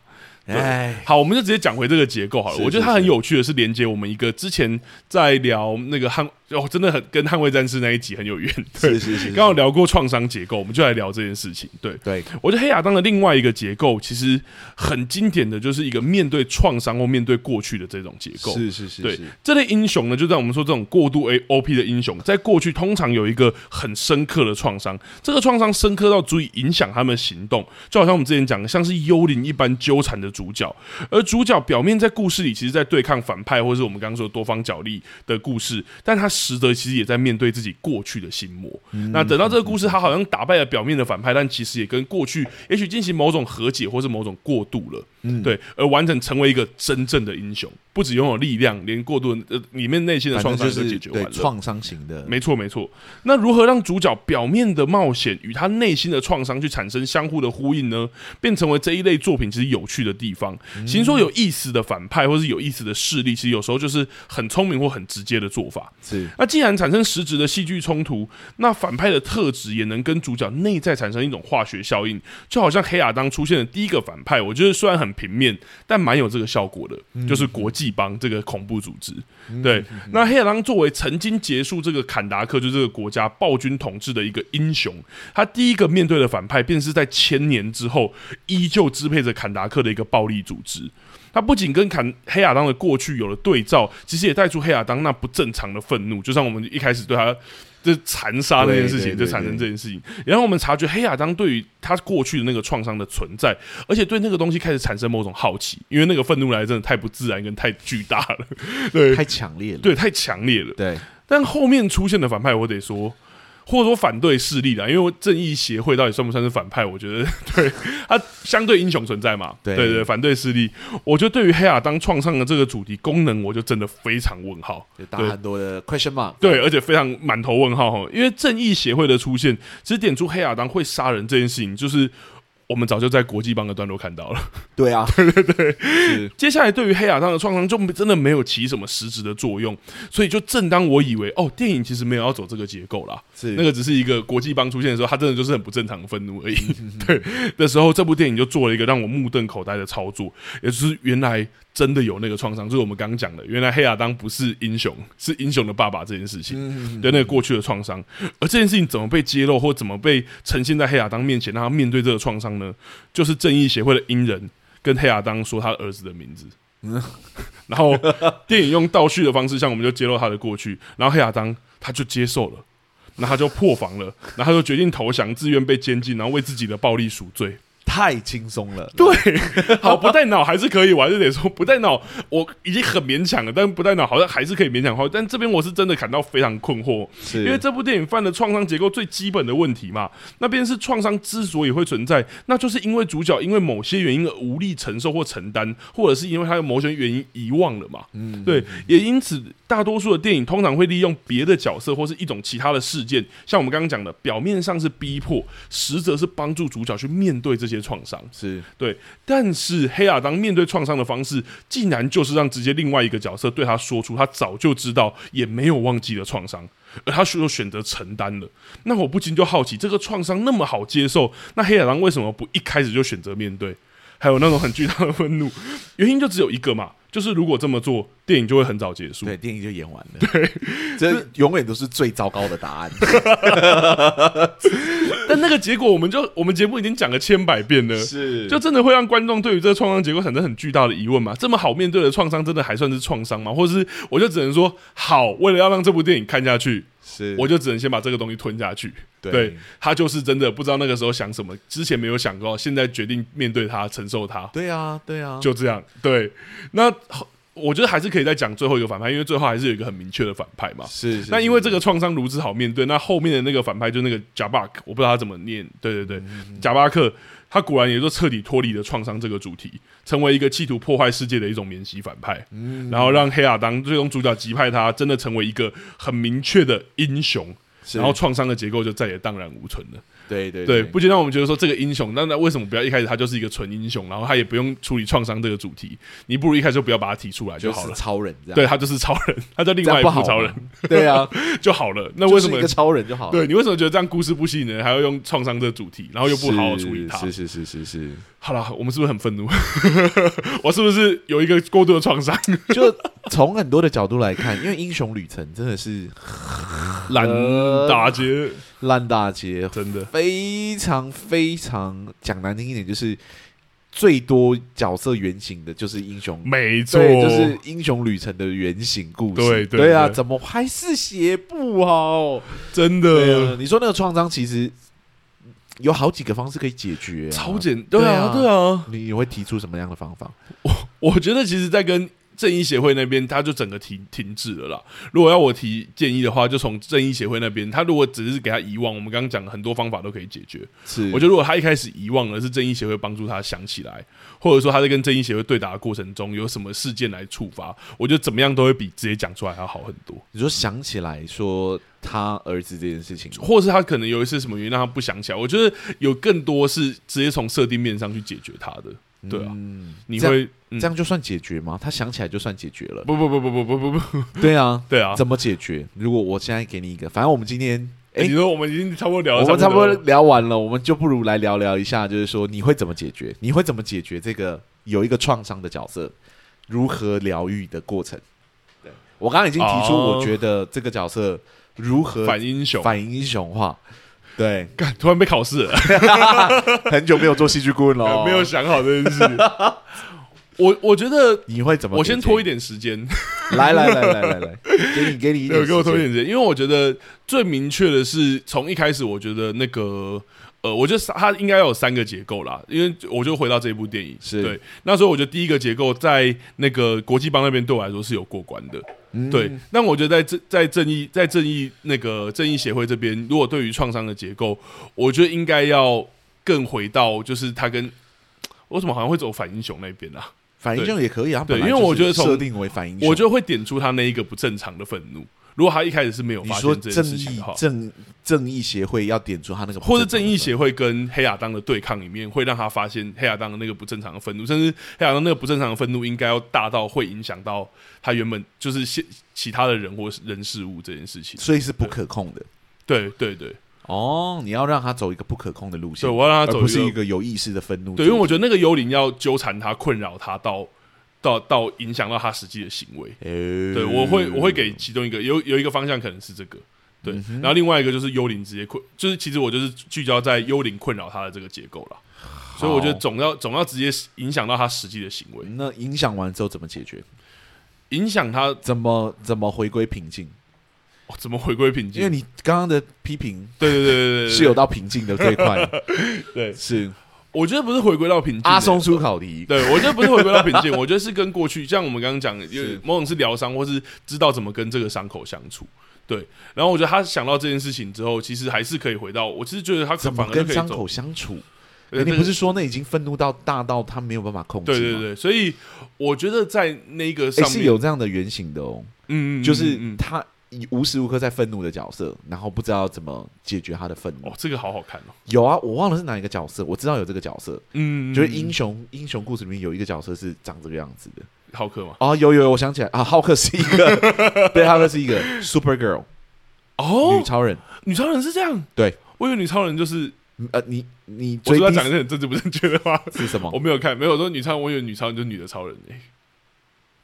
哎，好，我们就直接讲回这个结构好了。我觉得它很有趣的是连接我们一个之前在聊那个汉。哦，真的很跟《捍卫战士》那一集很有缘。对，是是是，刚好聊过创伤结构，我们就来聊这件事情。对对，我觉得黑亚当的另外一个结构其实很经典的就是一个面对创伤或面对过去的这种结构。是是是，对这类英雄呢，就在我们说这种过度 A O P 的英雄，在过去通常有一个很深刻的创伤，这个创伤深刻到足以影响他们行动，就好像我们之前讲的，像是幽灵一般纠缠的主角，而主角表面在故事里其实在对抗反派，或是我们刚刚说多方角力的故事，但他实则其实也在面对自己过去的心魔。嗯、那等到这个故事，他好像打败了表面的反派，但其实也跟过去也许进行某种和解，或是某种过渡了。嗯，对，而完整成为一个真正的英雄，不只拥有力量，连过度呃里面内心的创伤都解决完了。创伤型的，没错没错。那如何让主角表面的冒险与他内心的创伤去产生相互的呼应呢？变成为这一类作品其实有趣的地方。其实说有意思的反派，或是有意思的势力，其实有时候就是很聪明或很直接的做法。是。那既然产生实质的戏剧冲突，那反派的特质也能跟主角内在产生一种化学效应，就好像黑亚当出现的第一个反派，我觉得虽然很。平面，但蛮有这个效果的，嗯、就是国际帮这个恐怖组织。嗯、对，嗯、那黑亚当作为曾经结束这个坎达克就这个国家暴君统治的一个英雄，他第一个面对的反派，便是在千年之后依旧支配着坎达克的一个暴力组织。他不仅跟坎黑亚当的过去有了对照，其实也带出黑亚当那不正常的愤怒，就像我们一开始对他。就残杀那件事情，就产生这件事情。然后我们察觉黑亚当对于他过去的那个创伤的存在，而且对那个东西开始产生某种好奇，因为那个愤怒来真的太不自然跟太巨大了，[LAUGHS] 对，太强烈了，对，太强烈了，对。但后面出现的反派，我得说。或者说反对势力的，因为正义协会到底算不算是反派？我觉得，[LAUGHS] 对，他相对英雄存在嘛，对，对对，反对势力，我觉得对于黑亚当创伤的这个主题功能，我就真的非常问号，就打很多的 question mark，对，而且非常满头问号哈，因为正义协会的出现，只点出黑亚当会杀人这件事情，就是。我们早就在国际帮的段落看到了，对啊，[LAUGHS] 对对对，接下来对于黑亚当的创伤，就真的没有起什么实质的作用，所以就正当我以为哦，电影其实没有要走这个结构啦，是。那个只是一个国际帮出现的时候，他真的就是很不正常的愤怒而已。[LAUGHS] 对的时候，这部电影就做了一个让我目瞪口呆的操作，也就是原来。真的有那个创伤，就是我们刚刚讲的，原来黑亚当不是英雄，是英雄的爸爸这件事情，对那个过去的创伤，而这件事情怎么被揭露，或怎么被呈现在黑亚当面前，让他面对这个创伤呢？就是正义协会的鹰人跟黑亚当说他儿子的名字，[LAUGHS] 然后电影用倒叙的方式，向我们就揭露他的过去，然后黑亚当他就接受了，然后他就破防了，然后他就决定投降，自愿被监禁，然后为自己的暴力赎罪。太轻松了，对，[LAUGHS] 好不带脑还是可以，我还是得说不带脑，我已经很勉强了，但不带脑好像还是可以勉强。但这边我是真的感到非常困惑，因为这部电影犯了创伤结构最基本的问题嘛。那边是创伤之所以会存在，那就是因为主角因为某些原因而无力承受或承担，或者是因为他有某些原因遗忘了嘛。嗯，对，也因此大多数的电影通常会利用别的角色或是一种其他的事件，像我们刚刚讲的，表面上是逼迫，实则是帮助主角去面对这些。创伤是对，但是黑亚当面对创伤的方式，竟然就是让直接另外一个角色对他说出他早就知道也没有忘记的创伤，而他却又选择承担了。那我不禁就好奇，这个创伤那么好接受，那黑亚当为什么不一开始就选择面对？还有那种很巨大的愤怒，原因就只有一个嘛。就是如果这么做，电影就会很早结束。对，电影就演完了。对，[LAUGHS] 这永远都是最糟糕的答案。[LAUGHS] [LAUGHS] 但那个结果，我们就我们节目已经讲了千百遍了，是，就真的会让观众对于这个创伤结果产生很巨大的疑问嘛？这么好面对的创伤，真的还算是创伤吗？或者是我就只能说，好，为了要让这部电影看下去，是，我就只能先把这个东西吞下去。对，对，他就是真的不知道那个时候想什么，之前没有想过，现在决定面对他，承受他。对啊，对啊，就这样。对，那我觉得还是可以再讲最后一个反派，因为最后还是有一个很明确的反派嘛。是，是。那因为这个创伤如此好面对，那后面的那个反派就那个贾巴克，我不知道他怎么念。对对对，贾、嗯、巴克，他果然也就彻底脱离了创伤这个主题，成为一个企图破坏世界的一种免洗反派。嗯，然后让黑亚当最终主角击败他，真的成为一个很明确的英雄。然后创伤的结构就再也荡然无存了。对对对，不仅让我们觉得说这个英雄，那那为什么不要一开始他就是一个纯英雄，然后他也不用处理创伤这个主题？你不如一开始就不要把他提出来就好了。就是超人这样，对他就是超人，他叫另外一部超人。对啊，就好了。那为什么就是一个超人就好了？对，你为什么觉得这样故事不吸引人，还要用创伤这个主题，然后又不好好处理他？是是是是是，是。好了，我们是不是很愤怒？[LAUGHS] 我是不是有一个过度的创伤？[LAUGHS] 就从很多的角度来看，因为英雄旅程真的是烂大街。烂大街，真的非常非常讲难听一点，就是最多角色原型的，就是英雄，没错，就是英雄旅程的原型故事。对对，对啊，怎么还是写不好？真的，啊、你说那个创伤其实有好几个方式可以解决、啊，超简，对啊，对啊，你你会提出什么样的方法？我我觉得，其实，在跟。正义协会那边，他就整个停停滞了啦。如果要我提建议的话，就从正义协会那边，他如果只是给他遗忘，我们刚刚讲很多方法都可以解决。是，我觉得如果他一开始遗忘了，是正义协会帮助他想起来，或者说他在跟正义协会对打的过程中有什么事件来触发，我觉得怎么样都会比直接讲出来要好很多。你说想起来说他儿子这件事情，或者是他可能有一些什么原因让他不想起来，我觉得有更多是直接从设定面上去解决他的。对啊，嗯、你会。这样就算解决吗？他想起来就算解决了？不不不不不不不不，对啊，[LAUGHS] 对啊，怎么解决？如果我现在给你一个，反正我们今天哎，你说我们已经差不多聊了，我们差不多聊完了，我们就不如来聊聊一下，就是说你会怎么解决？你会怎么解决这个有一个创伤的角色如何疗愈的过程？对，我刚刚已经提出，我觉得这个角色如何反英雄、反英雄化。对，突然被考试。了，[LAUGHS] 很久没有做戏剧顾问了，[LAUGHS] 没有想好这件事。我我觉得你会怎么？我先拖一点时间，来来来来来来，给你 [LAUGHS] 给你一点，给我拖一点时间，因为我觉得最明确的是，从一开始我觉得那个呃，我觉得它应该要有三个结构啦，因为我就回到这一部电影，是。对，那时候我觉得第一个结构在那个国际帮那边对我来说是有过关的，嗯、对，那我觉得在正在正义在正义那个正义协会这边，如果对于创伤的结构，我觉得应该要更回到就是他跟为什么好像会走反英雄那边啊？反英雄也可以啊，对，因为我觉得设定为反英雄，我就会点出他那一个不正常的愤怒。如果他一开始是没有发现这件事情的话，正正义协会要点出他那个，或者正义协会跟黑亚当的对抗里面，会让他发现黑亚当的那个不正常的愤怒，甚至黑亚当那个不正常的愤怒应该要大到会影响到他原本就是现其他的人或人事物这件事情，所以是不可控的。对对对，对。哦，你要让他走一个不可控的路线，对，我要让他走，不是一个有意识的愤怒。对，因为我觉得那个幽灵要纠缠他、困扰他到到到影响到他实际的行为。欸、对，我会我会给其中一个有有一个方向可能是这个，对，嗯、然后另外一个就是幽灵直接困，就是其实我就是聚焦在幽灵困扰他的这个结构了。所以我觉得总要总要直接影响到他实际的行为。那影响完之后怎么解决？影响他怎么怎么回归平静？哦、怎么回归平静？因为你刚刚的批评，对对对对对，是有到平静的这一块。[LAUGHS] 对，是，我觉得不是回归到平静。阿松出考题，对我觉得不是回归到平静，我觉得是跟过去，像我们刚刚讲的，有某种是疗伤，或是知道怎么跟这个伤口相处。对，然后我觉得他想到这件事情之后，其实还是可以回到。我其实觉得他怎么跟伤口相处？欸、你不是说那已经愤怒到大到他没有办法控制吗？对对对，所以我觉得在那个上面、欸、是有这样的原型的哦。嗯，就是他。你无时无刻在愤怒的角色，然后不知道怎么解决他的愤怒。哦，这个好好看哦。有啊，我忘了是哪一个角色，我知道有这个角色。嗯，就是英雄英雄故事里面有一个角色是长这个样子的。浩克吗？哦，有有，我想起来啊，浩克是一个，[LAUGHS] 对，浩克是一个 Super Girl。哦，女超人，女超人是这样。对，我以为女超人就是呃，你你我主要讲一些很政治不正确的话 [LAUGHS] 是什么？我没有看，没有说女超人，我以为女超人就是女的超人诶。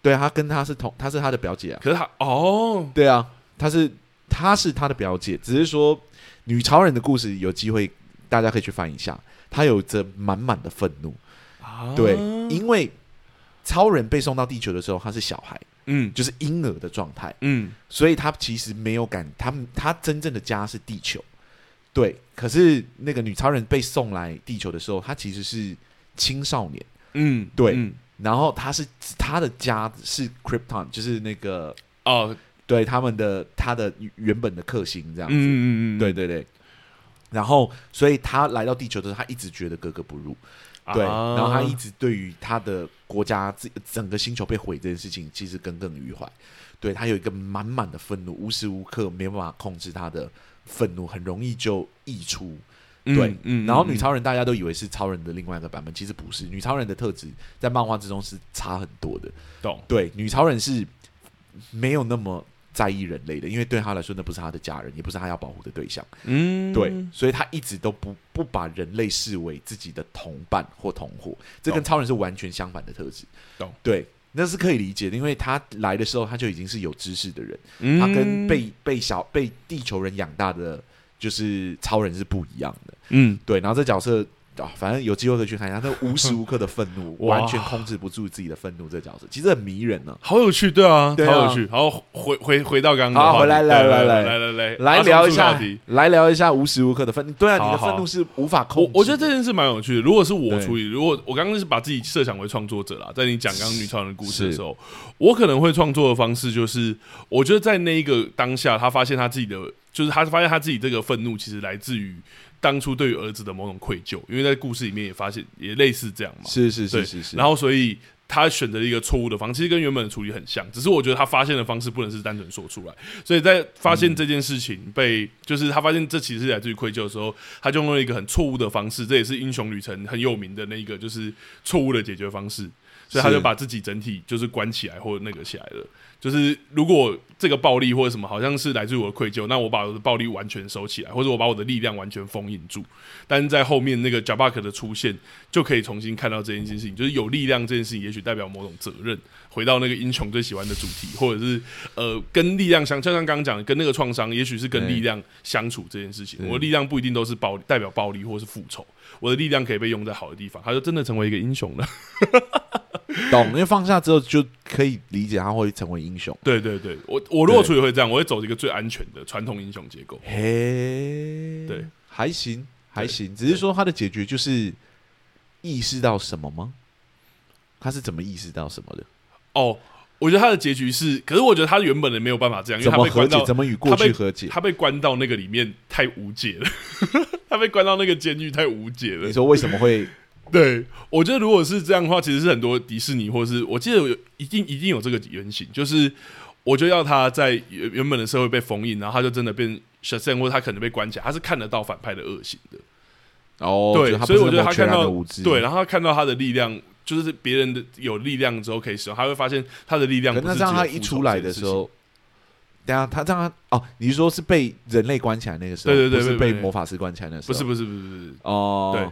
对，啊，她跟她是同，她是她的表姐啊。可是她哦，对啊，他是。她是她的表姐，只是说女超人的故事有机会，大家可以去翻一下。她有着满满的愤怒，啊、对，因为超人被送到地球的时候，他是小孩，嗯，就是婴儿的状态，嗯，所以他其实没有感，他他真正的家是地球，对。可是那个女超人被送来地球的时候，她其实是青少年，嗯，对。嗯、然后他是他的家是 Krypton，就是那个哦。对他们的他的原本的克星这样子，嗯嗯嗯，对对对，然后所以他来到地球的时候，他一直觉得格格不入，对，啊、然后他一直对于他的国家这整个星球被毁这件事情，其实耿耿于怀，对他有一个满满的愤怒，无时无刻没办法控制他的愤怒，很容易就溢出，对，嗯，嗯然后女超人大家都以为是超人的另外一个版本，其实不是，女超人的特质在漫画之中是差很多的，懂？对，女超人是没有那么。在意人类的，因为对他来说，那不是他的家人，也不是他要保护的对象。嗯，对，所以他一直都不不把人类视为自己的同伴或同伙。这跟超人是完全相反的特质。懂？对，那是可以理解的，因为他来的时候，他就已经是有知识的人。嗯，他跟被被小被地球人养大的就是超人是不一样的。嗯，对。然后这角色。啊，反正有机会可以去看一下，他无时无刻的愤怒，完全控制不住自己的愤怒。这个角色其实很迷人呢，好有趣，对啊，好有趣。好，回回回到刚刚，好，回来来来来来来来来聊一下，来聊一下无时无刻的愤怒。对啊，你的愤怒是无法控制。我觉得这件事蛮有趣的。如果是我处理，如果我刚刚是把自己设想为创作者啦，在你讲刚刚女超人的故事的时候，我可能会创作的方式就是，我觉得在那一个当下，他发现他自己的，就是他发现他自己这个愤怒其实来自于。当初对于儿子的某种愧疚，因为在故事里面也发现也类似这样嘛，是是是是是。然后所以他选择了一个错误的方式，其实跟原本的处理很像，只是我觉得他发现的方式不能是单纯说出来。所以在发现这件事情被，嗯、就是他发现这其实是来自于愧疚的时候，他就用了一个很错误的方式，这也是英雄旅程很有名的那一个，就是错误的解决方式。所以他就把自己整体就是关起来或者那个起来了。就是如果这个暴力或者什么好像是来自于我的愧疚，那我把我的暴力完全收起来，或者我把我的力量完全封印住。但是在后面那个 Jabak 的出现，就可以重新看到这件事情，就是有力量这件事情，也许代表某种责任，回到那个英雄最喜欢的主题，或者是呃跟力量相，就像刚刚讲的，跟那个创伤，也许是跟力量相处这件事情。我的力量不一定都是暴代表暴力或是复仇，我的力量可以被用在好的地方，他就真的成为一个英雄了。[LAUGHS] 懂，因为放下之后就可以理解他会成为英雄。对对对，我我如果处理会这样，我会走一个最安全的传统英雄结构。嘿，对，还行还行，只是说他的解决就是意识到什么吗？他是怎么意识到什么的？哦，我觉得他的结局是，可是我觉得他原本的没有办法这样，因为他被关到，怎么与过去和解？他被关到那个里面太无解了，[LAUGHS] 他被关到那个监狱太无解了。你说为什么会？[LAUGHS] 对，我觉得如果是这样的话，其实是很多迪士尼，或是我记得有一定一定有这个原型，就是我就要他在原原本的社会被封印，然后他就真的变 Shazam，或者他可能被关起来，他是看得到反派的恶行的。哦，对，所以我觉得他看到对，然后他看到他的力量，就是别人的有力量之后可以使用，他会发现他的力量不是。那这样他一出来的时候，等下他这样哦，你是说是被人类关起来那个时候？对对对，不是被魔法师关起来那时候？不是不是不是不是哦，对。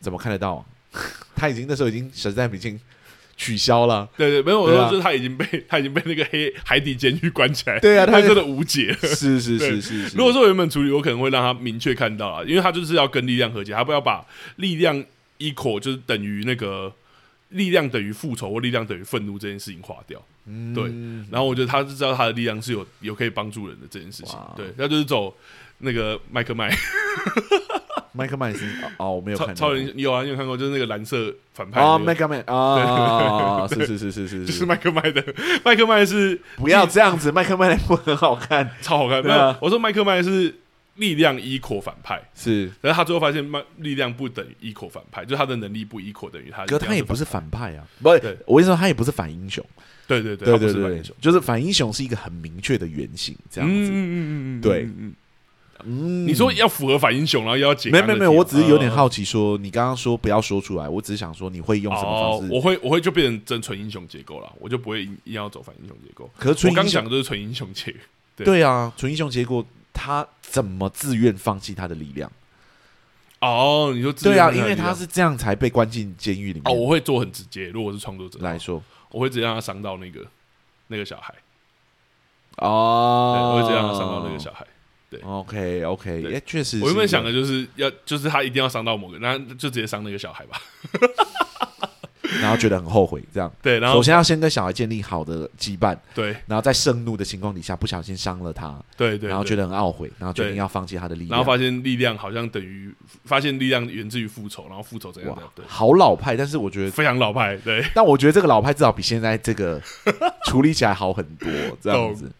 怎么看得到、啊？[LAUGHS] 他已经那时候已经实在已经取消了。对对，没有我说就是他已经被、啊、[LAUGHS] 他已经被那个黑海底监狱关起来。对啊，他 [LAUGHS] 真的无解。是是是是，是。如果说原本处理，我可能会让他明确看到啊，因为他就是要跟力量和解，他不要把力量 equal 就是等于那个力量等于复仇或力量等于愤怒这件事情划掉。嗯，对。然后我觉得他是知道他的力量是有有可以帮助人的这件事情。对，他就是走那个麦克麦。麦克麦是哦，我没有看超人有啊，你有看过？就是那个蓝色反派啊，麦克麦啊，是是是是是，就是麦克麦的麦克麦是不要这样子，麦克麦那部很好看，[LAUGHS] 超好看。没有，我说麦克麦是力量 equal 反派，是，但是他最后发现麦力量不等于 equal 反派，就是他的能力不 equal 等于他。可他也不是反派啊，不，我跟你说，他也不是反英雄。对对对对对对，就是反英雄是一个很明确的原型，这样子。嗯嗯嗯对。嗯，你说要符合反英雄，然后又要解？没有没有没有，我只是有点好奇，说你刚刚说不要说出来，我只是想说你会用什么方式？我会我会就变成真纯英雄结构了，我就不会一定要走反英雄结构。可是我刚讲的都是纯英雄结构，对啊，纯英雄结构他怎么自愿放弃他的力量？哦，你说对啊，因为他是这样才被关进监狱里面。哦，我会做很直接，如果是创作者来说，我会直接让他伤到那个那个小孩。哦，我会直接让他伤到那个小孩。对，OK OK，哎，确实，我原本想的就是要，就是他一定要伤到某个，那就直接伤那个小孩吧。[LAUGHS] 然后觉得很后悔，这样对。然后首先要先跟小孩建立好的羁绊，对。然后在盛怒的情况底下不小心伤了他，对对。然后觉得很懊悔，然后决定要放弃他的力量。然后发现力量好像等于发现力量源自于复仇，然后复仇怎样的？对，好老派，但是我觉得非常老派，对。但我觉得这个老派至少比现在这个处理起来好很多，这样子。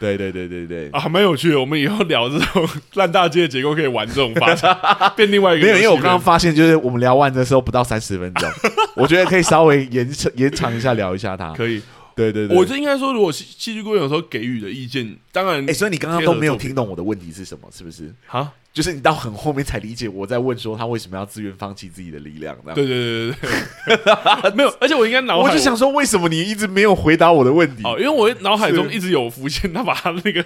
对对对对对啊，蛮有趣的。我们以后聊这种烂大街的结构，可以玩这种发展，[LAUGHS] 变另外一个。没有，因为我刚刚发现，就是我们聊完的时候不到三十分钟，我觉得可以稍微延长延长一下聊一下它。[LAUGHS] 可以，对对对。我就应该说，如果戏剧顾问有时候给予的意见，当然，哎，所以你刚刚都没有听懂我的问题是什么，是不是？哈。就是你到很后面才理解我在问说他为什么要自愿放弃自己的力量。对对对对对，[LAUGHS] 没有，而且我应该脑海我就想说，为什么你一直没有回答我的问题？哦，因为我脑海中一直有浮现他把他那个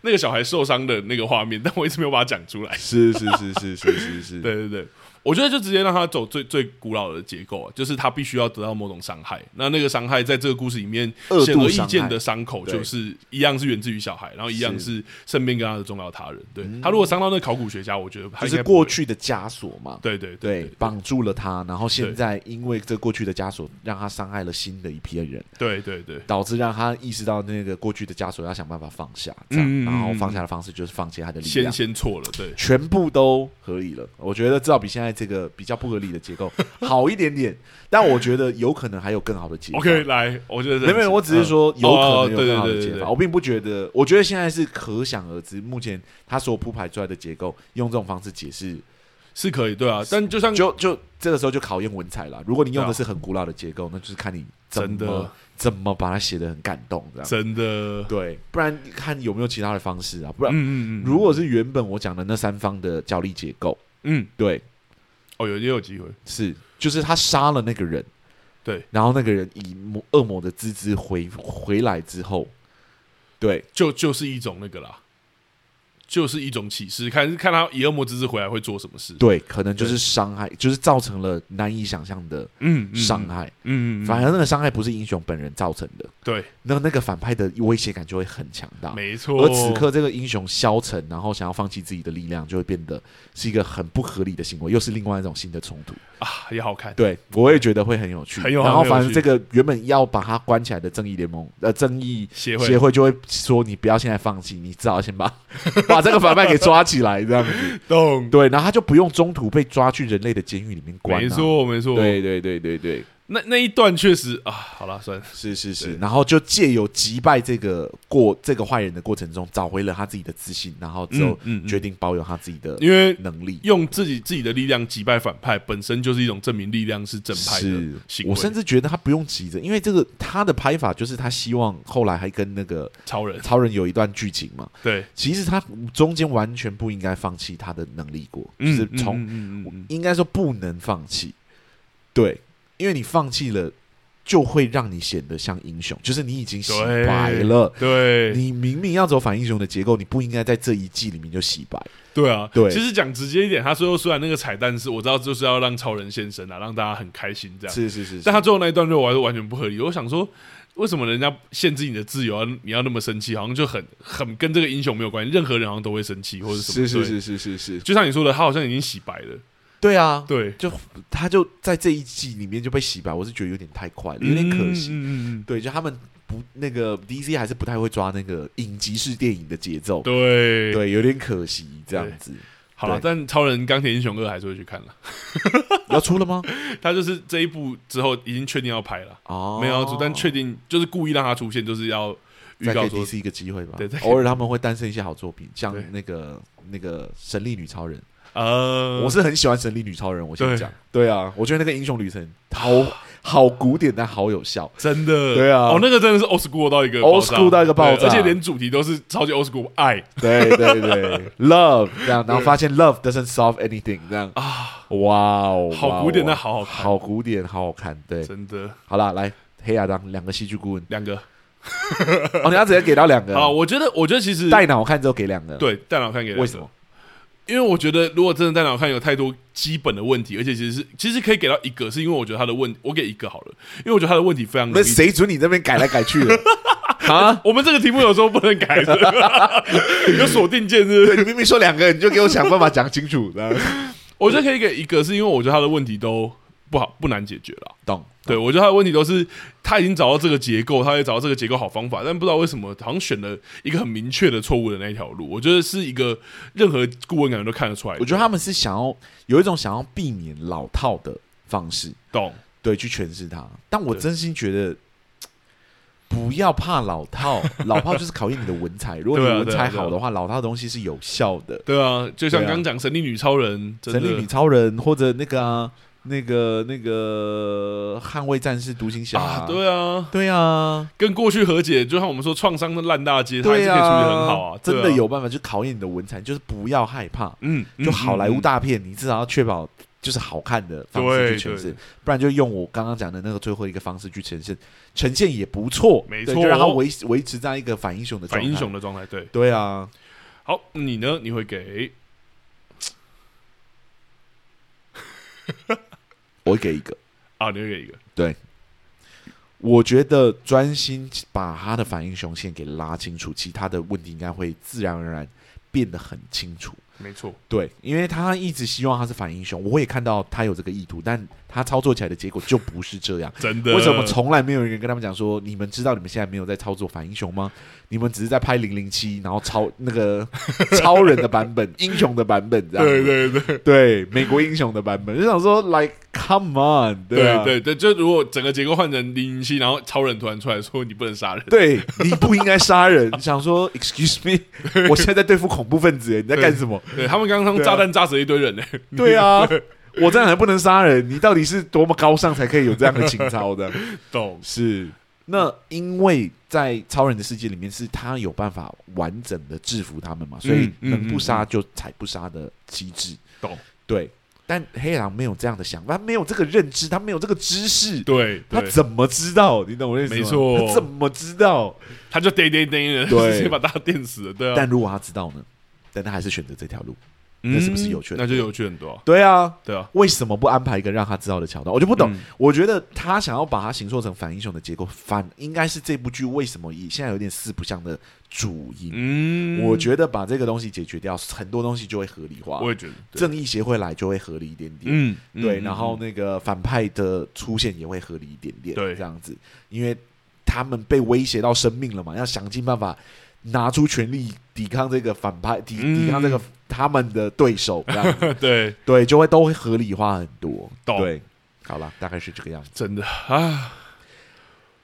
那个小孩受伤的那个画面，但我一直没有把它讲出来。是是是是是是是，对对 [LAUGHS] 对。我觉得就直接让他走最最古老的结构啊，就是他必须要得到某种伤害。那那个伤害在这个故事里面显而易见的伤口，就是一样是源自于小孩，然后一样是身边跟他的重要他人。对，他如果伤到那个考古学家，我觉得就是过去的枷锁嘛。对对对，绑住了他，然后现在因为这过去的枷锁，让他伤害了新的一批人。对对对，导致让他意识到那个过去的枷锁要想办法放下，这样，然后放下的方式就是放弃他的力量。先先错了，对，全部都合理了。我觉得至少比现在。这个比较不合理的结构 [LAUGHS] 好一点点，但我觉得有可能还有更好的解法。OK，来，我觉得没有，没有，我只是说有可能有更好的解法。我并不觉得，我觉得现在是可想而知。目前他所铺排出来的结构，用这种方式解释是可以，对啊。但就像就就这个时候就考验文采了。如果你用的是很古老的结构，那就是看你真的怎么把它写的很感动，这样真的对。不然看有没有其他的方式啊？不然，嗯嗯，如果是原本我讲的那三方的角力结构，嗯，对。哦，有也有机会，是就是他杀了那个人，对，然后那个人以魔恶魔的滋滋回回来之后，对，就就是一种那个啦。就是一种启示，看看他以恶魔之姿回来会做什么事。对，可能就是伤害，就是造成了难以想象的嗯伤害。嗯，嗯，嗯，反而那个伤害不是英雄本人造成的。对，那那个反派的威胁感就会很强大。没错。而此刻这个英雄消沉，然后想要放弃自己的力量，就会变得是一个很不合理的行为，又是另外一种新的冲突啊，也好看。对，我也觉觉得会很有趣。很有。然后，反正这个原本要把他关起来的正义联盟呃正义协会协会就会说：“你不要现在放弃，你至少先把 [LAUGHS] 把这个反派给抓。”抓起来这样子，[LAUGHS] 懂对，然后他就不用中途被抓去人类的监狱里面关，啊。没错，没错，对对对对对。那那一段确实啊，好了，算了，是是是，然后就借由击败这个过这个坏人的过程中，找回了他自己的自信，然后之后决定保有他自己的因为能力，用自己自己的力量击败反派，本身就是一种证明力量是正派的行为。我甚至觉得他不用急着，因为这个他的拍法就是他希望后来还跟那个超人。超人有一段剧情嘛。对，其实他中间完全不应该放弃他的能力过，就是从应该说不能放弃，对，因为你放弃了。就会让你显得像英雄，就是你已经洗白了。对，你明明要走反英雄的结构，你不应该在这一季里面就洗白。对啊，对。其实讲直接一点，他最后虽然那个彩蛋是我知道就是要让超人现身啊，让大家很开心这样。是是是，是。但他最后那一段对我来说完全不合理。我想说，为什么人家限制你的自由，你要那么生气？好像就很很跟这个英雄没有关系。任何人好像都会生气或者什么。是是是是是是。就像你说的，他好像已经洗白了。对啊，对，就他就在这一季里面就被洗白，我是觉得有点太快了，有点可惜。嗯嗯嗯，对，就他们不那个 DC 还是不太会抓那个影集式电影的节奏，对对，有点可惜这样子。好了，但超人钢铁英雄二还是会去看了，[LAUGHS] 要出了吗？[LAUGHS] 他就是这一部之后已经确定要拍了，哦，没有要出，但确定就是故意让他出现，就是要预告说 DC 一个机会吧。对，偶尔他们会诞生一些好作品，像那个那个神力女超人。呃，我是很喜欢神力女超人。我先讲，对啊，我觉得那个英雄旅程好好古典，但好有效，真的。对啊，哦，那个真的是 old school 到一个 old school 到一个爆炸，而且连主题都是超级 old school 爱。对对对，[LAUGHS] love 这样，然后发现 love doesn't solve anything 这样。啊，哇哦，好古典，但好好看，好古典，好好看，对，真的。好了，来黑亚当两个戏剧顾问，两个，[LAUGHS] 哦，你要直接给到两个。啊，我觉得，我觉得其实带脑看之后给两个，对，带脑看给两个，为什么？因为我觉得，如果真的在脑看有太多基本的问题，而且其实是其实可以给到一个，是因为我觉得他的问，我给一个好了，因为我觉得他的问题非常。那谁准你这边改来改去的 [LAUGHS] 啊？我们这个题目有时候不能改的，[LAUGHS] 有锁定键是不是？你明明说两个，你就给我想办法讲清楚。我觉得可以给一个，是因为我觉得他的问题都不好，不难解决了。懂。对，我觉得他的问题都是他已经找到这个结构，他也找到这个结构好方法，但不知道为什么好像选了一个很明确的错误的那一条路。我觉得是一个任何顾问感觉都看得出来。我觉得他们是想要有一种想要避免老套的方式，懂？对，去诠释它。但我真心觉得不要怕老套，[LAUGHS] 老套就是考验你的文采。如果你文采好的话，老套的东西是有效的。对啊，就像刚刚讲神力女超人，神力女超人或者那个啊。那个那个捍卫战士独行侠，啊对啊，对啊，跟过去和解，就像我们说创伤的烂大街，它还是可以处理很好啊，真的有办法，去考验你的文采，就是不要害怕，嗯，就好莱坞大片，你至少要确保就是好看的方式去诠释，不然就用我刚刚讲的那个最后一个方式去呈现，呈现也不错，没错，就让它维维持在一个反英雄的反英雄的状态，对，对啊，好，你呢？你会给？我会给一个啊，你会给一个？对，我觉得专心把他的反英雄线给拉清楚，其他的问题应该会自然而然变得很清楚。没错，对，因为他一直希望他是反英雄，我也看到他有这个意图，但他操作起来的结果就不是这样。真的？为什么从来没有人跟他们讲说，你们知道你们现在没有在操作反英雄吗？你们只是在拍零零七，然后超那个 [LAUGHS] 超人的版本、[LAUGHS] 英雄的版本，这样。对对对对，美国英雄的版本，就想说，like come on，对啊，对对对，就如果整个结构换成零零七，然后超人突然出来说你不能杀人，对，你不应该杀人，你想说 excuse me，[LAUGHS] 我现在在对付恐怖分子，你在干什么？对，他们刚刚炸弹炸死了一堆人呢。对啊，[LAUGHS] 我这样还不能杀人，你到底是多么高尚才可以有这样的情操的？[LAUGHS] 懂是。那因为在超人的世界里面，是他有办法完整的制服他们嘛，所以能不杀就采不杀的机制。懂？对，但黑狼没有这样的想法，他没有这个认知，他没有这个知识，对，他怎么知道？你懂我意思吗？没错，他怎么知道？他就叮叮叮的，对，[LAUGHS] 直接把大家电死了。对啊，但如果他知道呢？但他还是选择这条路。那是不是有趣？那就有趣很多。对啊，对啊。为什么不安排一个让他知道的桥段？我就不懂。我觉得他想要把它形塑成反英雄的结构，反应该是这部剧为什么以现在有点四不像的主因。嗯，我觉得把这个东西解决掉，很多东西就会合理化。我也觉得，正义协会来就会合理一点点。嗯，对。然后那个反派的出现也会合理一点点。对，这样子，因为他们被威胁到生命了嘛，要想尽办法。拿出全力抵抗这个反派，抵抵抗这个他们的对手，[LAUGHS] 这样子、嗯、对对，就会都会合理化很多。懂对，好了，大概是这个样子。真的啊，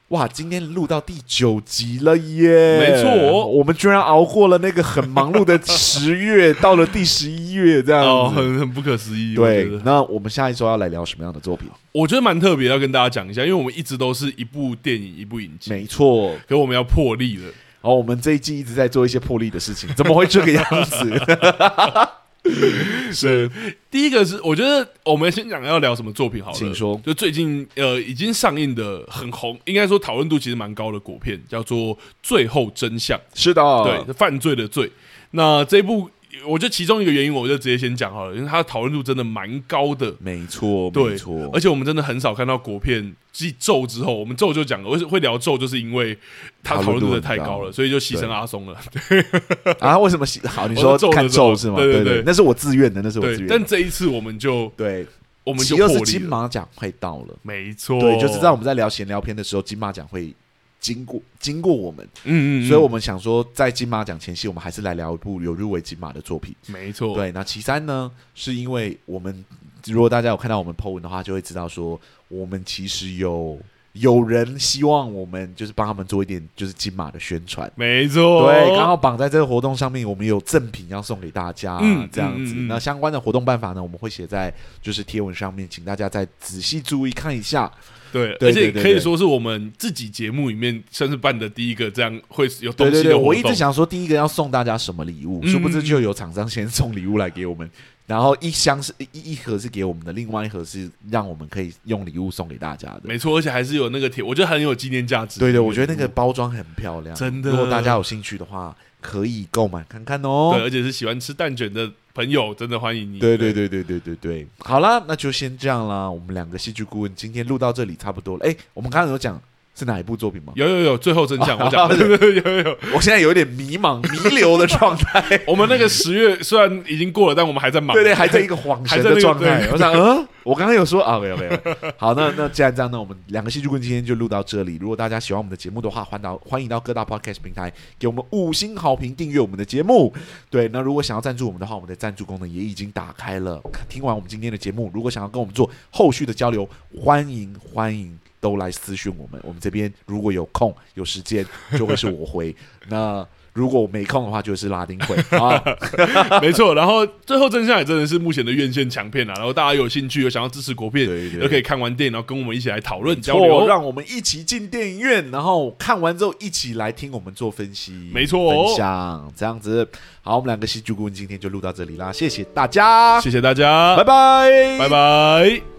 哇，今天录到第九集了耶！没错，我们居然熬过了那个很忙碌的十月，到了第十一月，这样子，[LAUGHS] 哦、很很不可思议。对，那我们下一周要来聊什么样的作品？我觉得蛮特别，要跟大家讲一下，因为我们一直都是一部电影一部影集，没错，可我们要破例了。哦，我们这一季一直在做一些破例的事情，怎么会这个样子？[LAUGHS] 是第一个是，我觉得我们先讲要聊什么作品好了，请说。就最近呃已经上映的很红，应该说讨论度其实蛮高的国片，叫做《最后真相》。是的，对，犯罪的罪。那这部。我觉得其中一个原因，我就直接先讲好了，因为它的讨论度真的蛮高的。没错，对，没错。而且我们真的很少看到国片继咒之后，我们咒就讲了，为什么会聊咒，就是因为它讨论度真的太高了，所以就牺牲阿松了。对 [LAUGHS] 啊，为什么好？你说 [LAUGHS] 看咒是吗？对对对，那是我自愿的，那是我自愿。但这一次我们就对，我们就破例了。金马奖快到了，没错，对，就是在我们在聊闲聊片的时候，金马奖会。经过经过我们，嗯，嗯嗯，所以我们想说，在金马奖前夕，我们还是来聊一部有入围金马的作品。没错，对。那其三呢，是因为我们如果大家有看到我们 po 文的话，就会知道说，我们其实有有人希望我们就是帮他们做一点就是金马的宣传。没错，对，刚好绑在这个活动上面，我们有赠品要送给大家，嗯，这样子。嗯嗯嗯，那相关的活动办法呢，我们会写在就是贴文上面，请大家再仔细注意看一下。对，而且可以说是我们自己节目里面算是办的第一个这样会有东西的活动。我一直想说，第一个要送大家什么礼物，殊不知就有厂商先送礼物来给我们，然后一箱是一一盒是给我们的，另外一盒是让我们可以用礼物送给大家的。没错，而且还是有那个贴，我觉得很有纪念价值。对对，我觉得那个包装很漂亮，真的。如果大家有兴趣的话，可以购买看看哦。对，而且是喜欢吃蛋卷的。朋友，真的欢迎你。对对对对对对对，好了，那就先这样啦。我们两个戏剧顾问今天录到这里差不多了。哎，我们刚刚有讲。是哪一部作品吗？有有有，最后真相我讲，[LAUGHS] 有有有。我现在有点迷茫、[LAUGHS] 弥留的状态。[LAUGHS] 我们那个十月虽然已经过了，但我们还在忙，对对，还在一个恍神的状态。我想，嗯，我刚刚有说啊，没有没有。好，那那既然这样呢，我们两个戏剧棍今天就录到这里。如果大家喜欢我们的节目的话，欢到欢迎到各大 podcast 平台给我们五星好评，订阅我们的节目。对，那如果想要赞助我们的话，我们的赞助功能也已经打开了。听完我们今天的节目，如果想要跟我们做后续的交流，欢迎欢迎。都来私讯我们，我们这边如果有空有时间，就会是我回。[LAUGHS] 那如果我没空的话，就是拉丁会 [LAUGHS] 啊，[LAUGHS] 没错。然后最后真相也真的是目前的院线强片啊。然后大家有兴趣有想要支持国片，对对，都可以看完电影，然后跟我们一起来讨论交流，让我们一起进电影院，然后看完之后一起来听我们做分析，没错，分享这样子。好，我们两个戏剧顾问今天就录到这里啦，谢谢大家，谢谢大家，拜拜，拜拜。